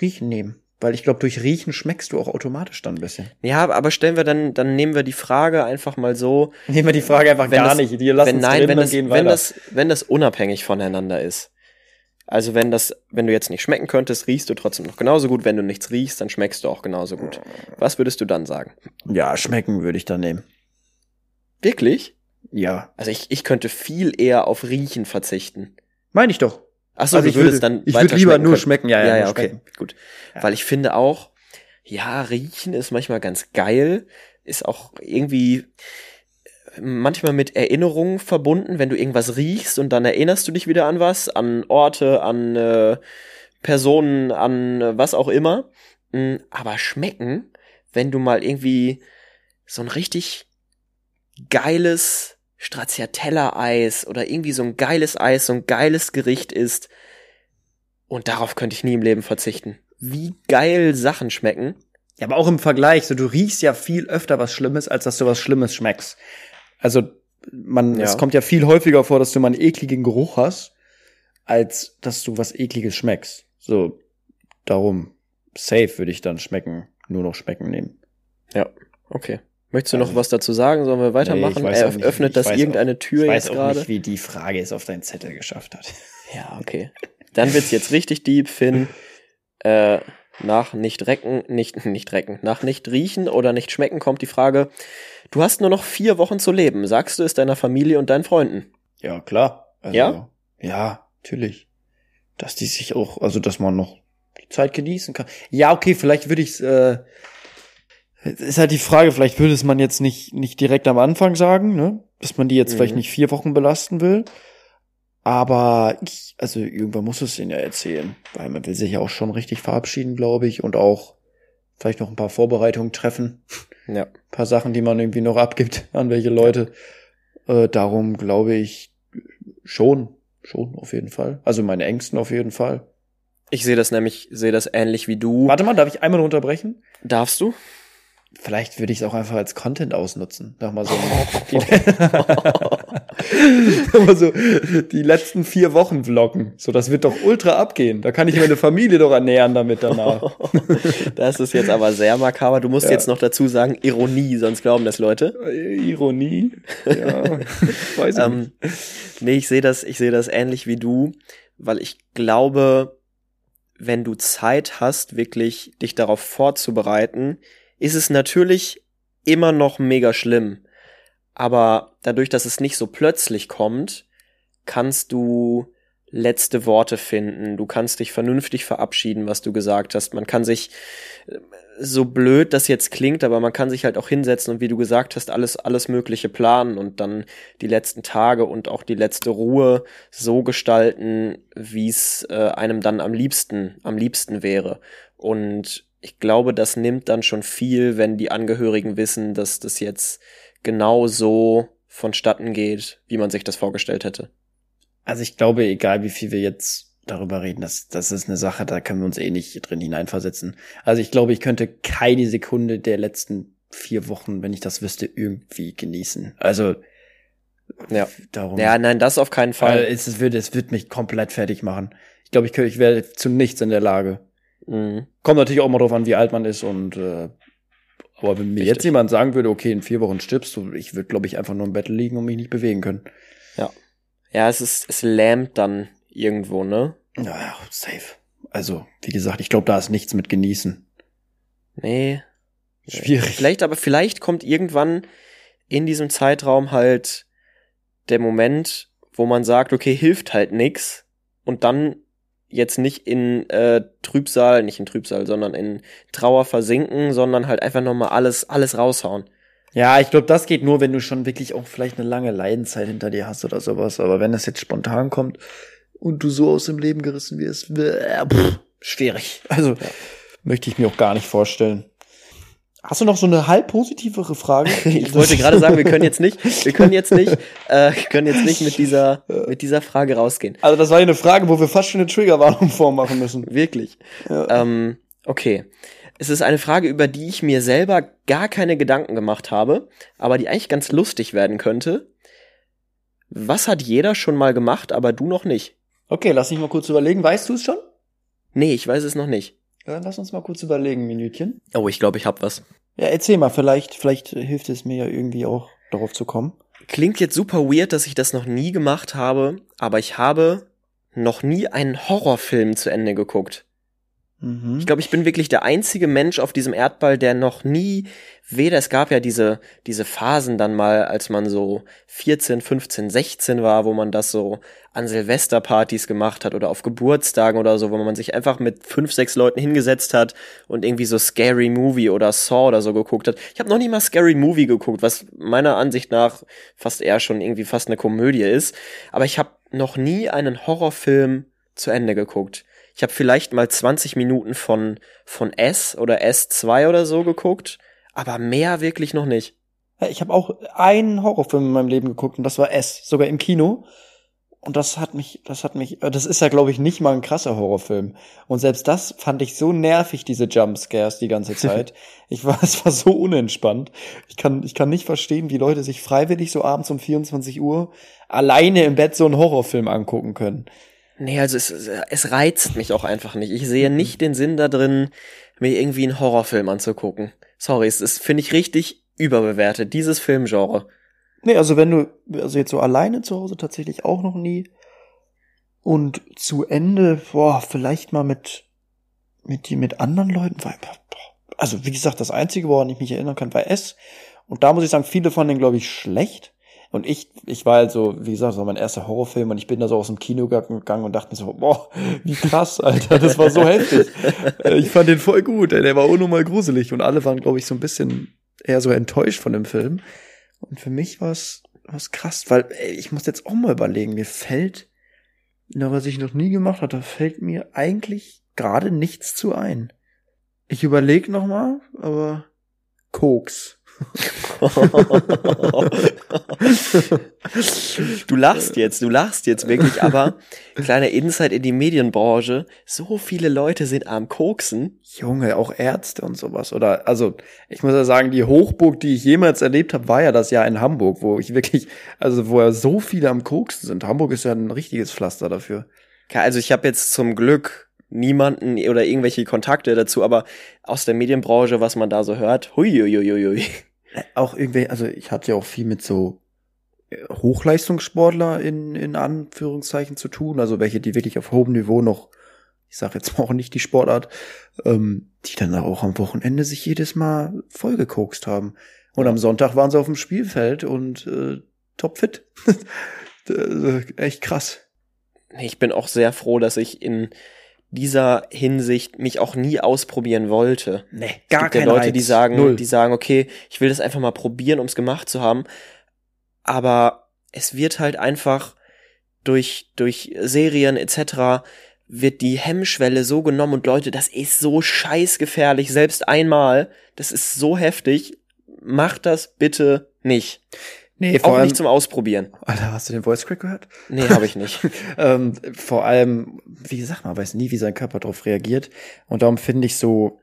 Riechen nehmen. Weil ich glaube, durch Riechen schmeckst du auch automatisch dann ein bisschen. Ja, aber stellen wir dann, dann nehmen wir die Frage einfach mal so, Nehmen wir die Frage einfach wenn gar das, nicht. Die lassen wenn nein, drin, wenn dann das, gehen wenn weiter. das, wenn das unabhängig voneinander ist. Also wenn das, wenn du jetzt nicht schmecken könntest, riechst du trotzdem noch genauso gut. Wenn du nichts riechst, dann schmeckst du auch genauso gut. Was würdest du dann sagen? ja, schmecken würde ich dann nehmen. Wirklich? Ja. Also ich, ich könnte viel eher auf Riechen verzichten. Meine ich doch. Ach so, also ich würde, dann ich würde lieber schmecken nur können. schmecken, ja, ja, Ja, ja, okay, schmecken. gut. Ja. Weil ich finde auch, ja, riechen ist manchmal ganz geil, ist auch irgendwie äh, manchmal mit Erinnerungen verbunden, wenn du irgendwas riechst und dann erinnerst du dich wieder an was, an Orte, an äh, Personen, an äh, was auch immer. Mm, Aber schmecken, wenn du mal irgendwie so ein richtig geiles Stracciatella-Eis oder irgendwie so ein geiles Eis, so ein geiles Gericht isst, und darauf könnte ich nie im Leben verzichten. Wie geil Sachen schmecken. Ja, aber auch im Vergleich, so du riechst ja viel öfter was Schlimmes, als dass du was Schlimmes schmeckst. Also man, Ja. es kommt ja viel häufiger vor, dass du mal einen ekligen Geruch hast, als dass du was ekliges schmeckst. So darum safe würde ich dann schmecken, nur noch schmecken nehmen. Ja, okay. Möchtest du Also- noch was dazu sagen? Sollen wir weitermachen? Nee, Er auch öffnet das irgendeine Tür ich weiß jetzt auch gerade. nicht, wie die Frage es auf deinen Zettel geschafft hat. Ja, okay. Dann wird's jetzt richtig deep, Finn. Äh, nach nicht recken, nicht, nicht recken, nach nicht riechen oder nicht schmecken kommt die Frage, du hast nur noch vier Wochen zu leben. Sagst du es deiner Familie und deinen Freunden? Ja, klar. Also, Ja? Ja, natürlich. Dass die sich auch, also dass man noch die Zeit genießen kann. Ja, okay, vielleicht würde ich äh, ist halt die Frage, vielleicht würde es man jetzt nicht, nicht direkt am Anfang sagen, ne? Dass man die jetzt Mhm. vielleicht nicht vier Wochen belasten will. Aber ich, also irgendwann muss es ihnen ja erzählen. Weil man will sich ja auch schon richtig verabschieden, glaube ich. Und auch vielleicht noch ein paar Vorbereitungen treffen. Ja. Ein paar Sachen, die man irgendwie noch abgibt an welche Leute. Äh, darum glaube ich schon, schon auf jeden Fall. Also meine Ängsten auf jeden Fall. Ich sehe das nämlich, sehe das ähnlich wie du. Warte mal, darf ich einmal unterbrechen? Darfst du? Vielleicht würde ich es auch einfach als Content ausnutzen. Sag mal so. die, so die letzten vier Wochen vloggen. So, das wird doch ultra abgehen. Da kann ich meine Familie doch ernähren damit danach. Das ist jetzt aber sehr makaber. Du musst Ja. jetzt noch dazu sagen, Ironie, sonst glauben das Leute. Ironie. Ja, weiß ich nicht. Ähm, nee, ich sehe das, ich sehe das ähnlich wie du, weil ich glaube, wenn du Zeit hast, wirklich dich darauf vorzubereiten, ist es natürlich immer noch mega schlimm. Aber dadurch, dass es nicht so plötzlich kommt, kannst du letzte Worte finden. Du kannst dich vernünftig verabschieden, was du gesagt hast. Man kann sich, äh, so blöd das jetzt klingt, aber man kann sich halt auch hinsetzen und wie du gesagt hast, alles, alles Mögliche planen und dann die letzten Tage und auch die letzte Ruhe so gestalten, wie es äh, einem dann am liebsten, am liebsten wäre. Und ich glaube, das nimmt dann schon viel, wenn die Angehörigen wissen, dass das jetzt genau so vonstatten geht, wie man sich das vorgestellt hätte. Also ich glaube, egal wie viel wir jetzt darüber reden, das, das ist eine Sache, da können wir uns eh nicht drin hineinversetzen. Also ich glaube, ich könnte keine Sekunde der letzten vier Wochen, wenn ich das wüsste, irgendwie genießen. Also Ja. darum. Ja, nein, das auf keinen Fall. es, es, wird, es wird mich komplett fertig machen. Ich glaube, ich, ich wäre zu nichts in der Lage. Mhm. Kommt natürlich auch immer drauf an, wie alt man ist und äh, aber wenn mir Richtig. jetzt jemand sagen würde, okay, in vier Wochen stirbst du, ich würde, glaube ich, einfach nur im Bett liegen und mich nicht bewegen können. Ja, es ist, es lähmt dann irgendwo, ne? Ja, ja, safe. Also, wie gesagt, ich glaube, da ist nichts mit genießen. Nee. Schwierig. Vielleicht, aber vielleicht kommt irgendwann in diesem Zeitraum halt der Moment, wo man sagt, okay, hilft halt nix und dann jetzt nicht in äh, Trübsal, nicht in Trübsal, sondern in Trauer versinken, sondern halt einfach nochmal alles, alles raushauen. Ja, ich glaube, das geht nur, wenn du schon wirklich auch vielleicht eine lange Leidenzeit hinter dir hast oder sowas. Aber wenn das jetzt spontan kommt und du so aus dem Leben gerissen wirst, pff, schwierig. Also möchte ich mir auch gar nicht vorstellen. Hast du noch so eine halb positivere Frage? Ich wollte gerade sagen, wir können jetzt nicht, wir können jetzt nicht, äh, können jetzt nicht mit dieser, mit dieser Frage rausgehen. Also das war ja eine Frage, wo wir fast schon eine Triggerwarnung vormachen müssen. Wirklich. Ja. Ähm, okay. Es ist eine Frage, über die ich mir selber gar keine Gedanken gemacht habe, aber die eigentlich ganz lustig werden könnte. Was hat jeder schon mal gemacht, aber du noch nicht? Okay, lass mich mal kurz überlegen. Weißt du es schon? Nee, ich weiß es noch nicht. Dann lass uns mal kurz überlegen, Minütchen. Oh, ich glaube, ich hab was. Ja, erzähl mal, vielleicht, vielleicht hilft es mir ja irgendwie auch darauf zu kommen. Klingt jetzt super weird, dass ich das noch nie gemacht habe, aber ich habe noch nie einen Horrorfilm zu Ende geguckt. Mhm. Ich glaube, ich bin wirklich der einzige Mensch auf diesem Erdball, der noch nie weder, es gab ja diese, diese Phasen dann mal, als man so 14, 15, 16 war, wo man das so an Silvesterpartys gemacht hat oder auf Geburtstagen oder so, wo man sich einfach mit fünf, sechs Leuten hingesetzt hat und irgendwie so Scary Movie oder Saw oder so geguckt hat. Ich habe noch nie mal Scary Movie geguckt, was meiner Ansicht nach fast eher schon irgendwie fast eine Komödie ist. Aber ich habe noch nie einen Horrorfilm zu Ende geguckt. Ich habe vielleicht mal 20 Minuten von, von S oder S2 oder so geguckt, aber mehr wirklich noch nicht. Ich habe auch einen Horrorfilm in meinem Leben geguckt und das war S, sogar im Kino. Und das hat mich, das hat mich, das ist ja glaube ich nicht mal ein krasser Horrorfilm. Und selbst das fand ich so nervig, diese Jumpscares die ganze Zeit. ich war, es war so unentspannt. Ich kann, ich kann nicht verstehen, wie Leute sich freiwillig so abends um 24 Uhr alleine im Bett so einen Horrorfilm angucken können. Nee, also es, es reizt mich auch einfach nicht. Ich sehe nicht den Sinn da drin, mir irgendwie einen Horrorfilm anzugucken. Sorry, es ist, finde ich, richtig überbewertet, dieses Filmgenre. Nee, also wenn du, also jetzt so alleine zu Hause tatsächlich auch noch nie. Und zu Ende, boah, vielleicht mal mit, mit die, mit anderen Leuten, weil, also wie gesagt, das einzige, woran ich mich erinnern kann, war S. Und da muss ich sagen, viele fanden den, glaube ich, schlecht. Und ich, ich war halt so, wie gesagt, das war mein erster Horrorfilm und ich bin da so aus dem Kino gegangen und dachte mir so, boah, wie krass, Alter, das war so heftig. Ich fand den voll gut, ey, der war unnormal gruselig und alle waren, glaube ich, so ein bisschen eher so enttäuscht von dem Film. Und für mich war es krass, weil ey, ich muss jetzt auch mal überlegen, mir fällt, na, was ich noch nie gemacht hatte, fällt mir eigentlich gerade nichts zu ein. Ich überlege noch mal, aber Koks. du lachst jetzt, du lachst jetzt wirklich, aber kleiner Insight in die Medienbranche, so viele Leute sind am Koksen. Junge, auch Ärzte und sowas. Oder, also, ich muss ja sagen, die Hochburg, die ich jemals erlebt habe, war ja das Jahr in Hamburg, wo ich wirklich, also wo ja so viele am Koksen sind. Hamburg ist ja ein richtiges Pflaster dafür. Also ich habe jetzt zum Glück niemanden oder irgendwelche Kontakte dazu, aber aus der Medienbranche, was man da so hört, huiuiuiui. Auch irgendwie, also ich hatte ja auch viel mit so äh, Hochleistungssportler in, in Anführungszeichen zu tun, also welche, die wirklich auf hohem Niveau noch, ich sage jetzt mal auch nicht die Sportart, ähm, die dann auch am Wochenende sich jedes Mal vollgekokst haben. Und am Sonntag waren sie auf dem Spielfeld und äh, topfit. äh, echt krass. Ich bin auch sehr froh, dass ich in dieser Hinsicht mich auch nie ausprobieren wollte. Nee, Es gibt ja Leute, die sagen, Null. die sagen, okay, ich will das einfach mal probieren, um es gemacht zu haben. Aber es wird halt einfach durch, durch Serien etc. wird die Hemmschwelle so genommen und Leute, das ist so scheißgefährlich, selbst einmal, das ist so heftig, macht das bitte nicht. Nee, Auch nicht zum Ausprobieren. Alter, hast du den Voice Crack gehört? Nee, habe ich nicht. ähm, vor allem, wie gesagt, man weiß nie, wie sein Körper darauf reagiert. Und darum finde ich so,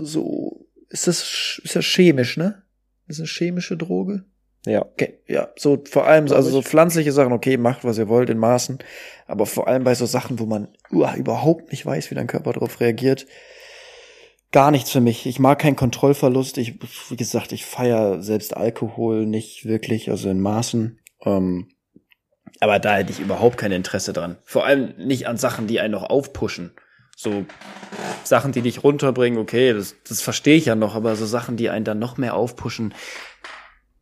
so, ist das, ist das chemisch, ne? Ist eine chemische Droge? Ja. Okay, ja, so vor allem, also so pflanzliche Sachen, okay, macht, was ihr wollt, in Maßen. Aber vor allem bei so Sachen, wo man uah, überhaupt nicht weiß, wie dein Körper darauf reagiert, gar nichts für mich. Ich mag keinen Kontrollverlust. Ich, wie gesagt, ich feier selbst Alkohol nicht wirklich, also in Maßen. Ähm, aber da hätte ich überhaupt kein Interesse dran. Vor allem nicht an Sachen, die einen noch aufpushen. So Sachen, die dich runterbringen, okay, das, das verstehe ich ja noch, aber so Sachen, die einen dann noch mehr aufpushen,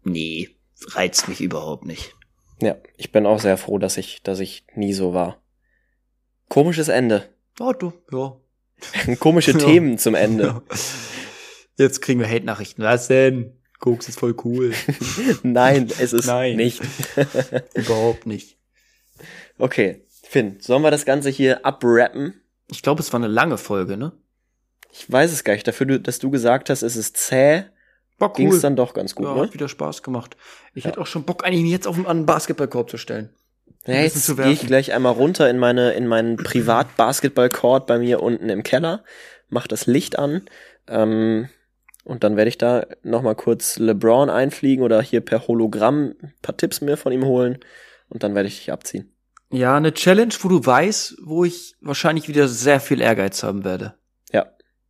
nee, reizt mich überhaupt nicht. Ja, ich bin auch sehr froh, dass ich, dass ich nie so war. Komisches Ende. Oh, du, ja. Komische Ja. Themen zum Ende. Ja. Jetzt kriegen wir Hate-Nachrichten. Was denn? Koks ist voll cool. Nein, es ist Nein. nicht. überhaupt nicht. Okay, Finn, sollen wir das Ganze hier abrappen? Ich glaube, es war eine lange Folge, ne? Ich weiß es gar nicht. Dafür, dass du gesagt hast, es ist zäh, War cool. ging es dann doch ganz gut, ja, ne? hat wieder Spaß gemacht. Ich hätte auch schon Bock, eigentlich jetzt auf einen Basketballkorb zu stellen. Ja, jetzt gehe ich gleich einmal runter in meine in meinen Privat-Basketball-Court bei mir unten im Keller, mach das Licht an ähm, und dann werde ich da noch mal kurz LeBron einfliegen oder hier per Hologramm ein paar Tipps mir von ihm holen und dann werde ich dich abziehen. Ja, eine Challenge, wo du weißt, wo ich wahrscheinlich wieder sehr viel Ehrgeiz haben werde. Ja,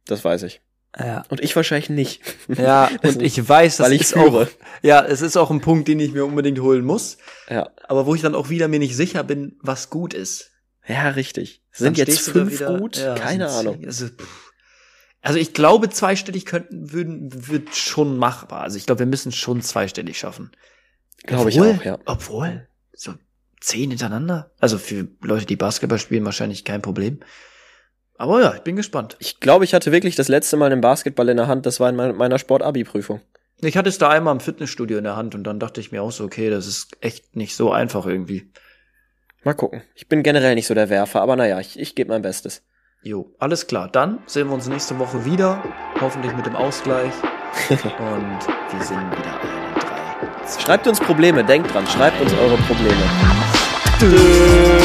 das weiß ich. Ja. Und ich wahrscheinlich nicht. Ja, Das und ich weiß, das weil ich ist führe. auch, ja, es ist auch ein Punkt, den ich mir unbedingt holen muss, Ja, aber wo ich dann auch wieder mir nicht sicher bin, was gut ist. ja, richtig. Sind Dann jetzt fünf wieder- gut? ja, Keine Ahnung. zehn. Also, also ich glaube, zweistellig könnten, würden, wird schon machbar. Also ich glaube, wir müssen schon zweistellig schaffen. Glaube ich auch, ja. Obwohl, so zehn hintereinander. Also für Leute, die Basketball spielen, wahrscheinlich kein Problem. Aber ja, ich bin gespannt. Ich glaube, ich hatte wirklich das letzte Mal einen Basketball in der Hand, das war in mein- meiner Sport-Abi-Prüfung. Ich hatte es da einmal im Fitnessstudio in der Hand und dann dachte ich mir auch so, okay, das ist echt nicht so einfach irgendwie. Mal gucken. Ich bin generell nicht so der Werfer, aber naja, ich, ich gebe mein Bestes. Jo, alles klar. Dann sehen wir uns nächste Woche wieder. Hoffentlich mit dem Ausgleich. und wir sind wieder ein, drei, zwei. Schreibt uns Probleme, denkt dran, schreibt uns eure Probleme. Tschüss.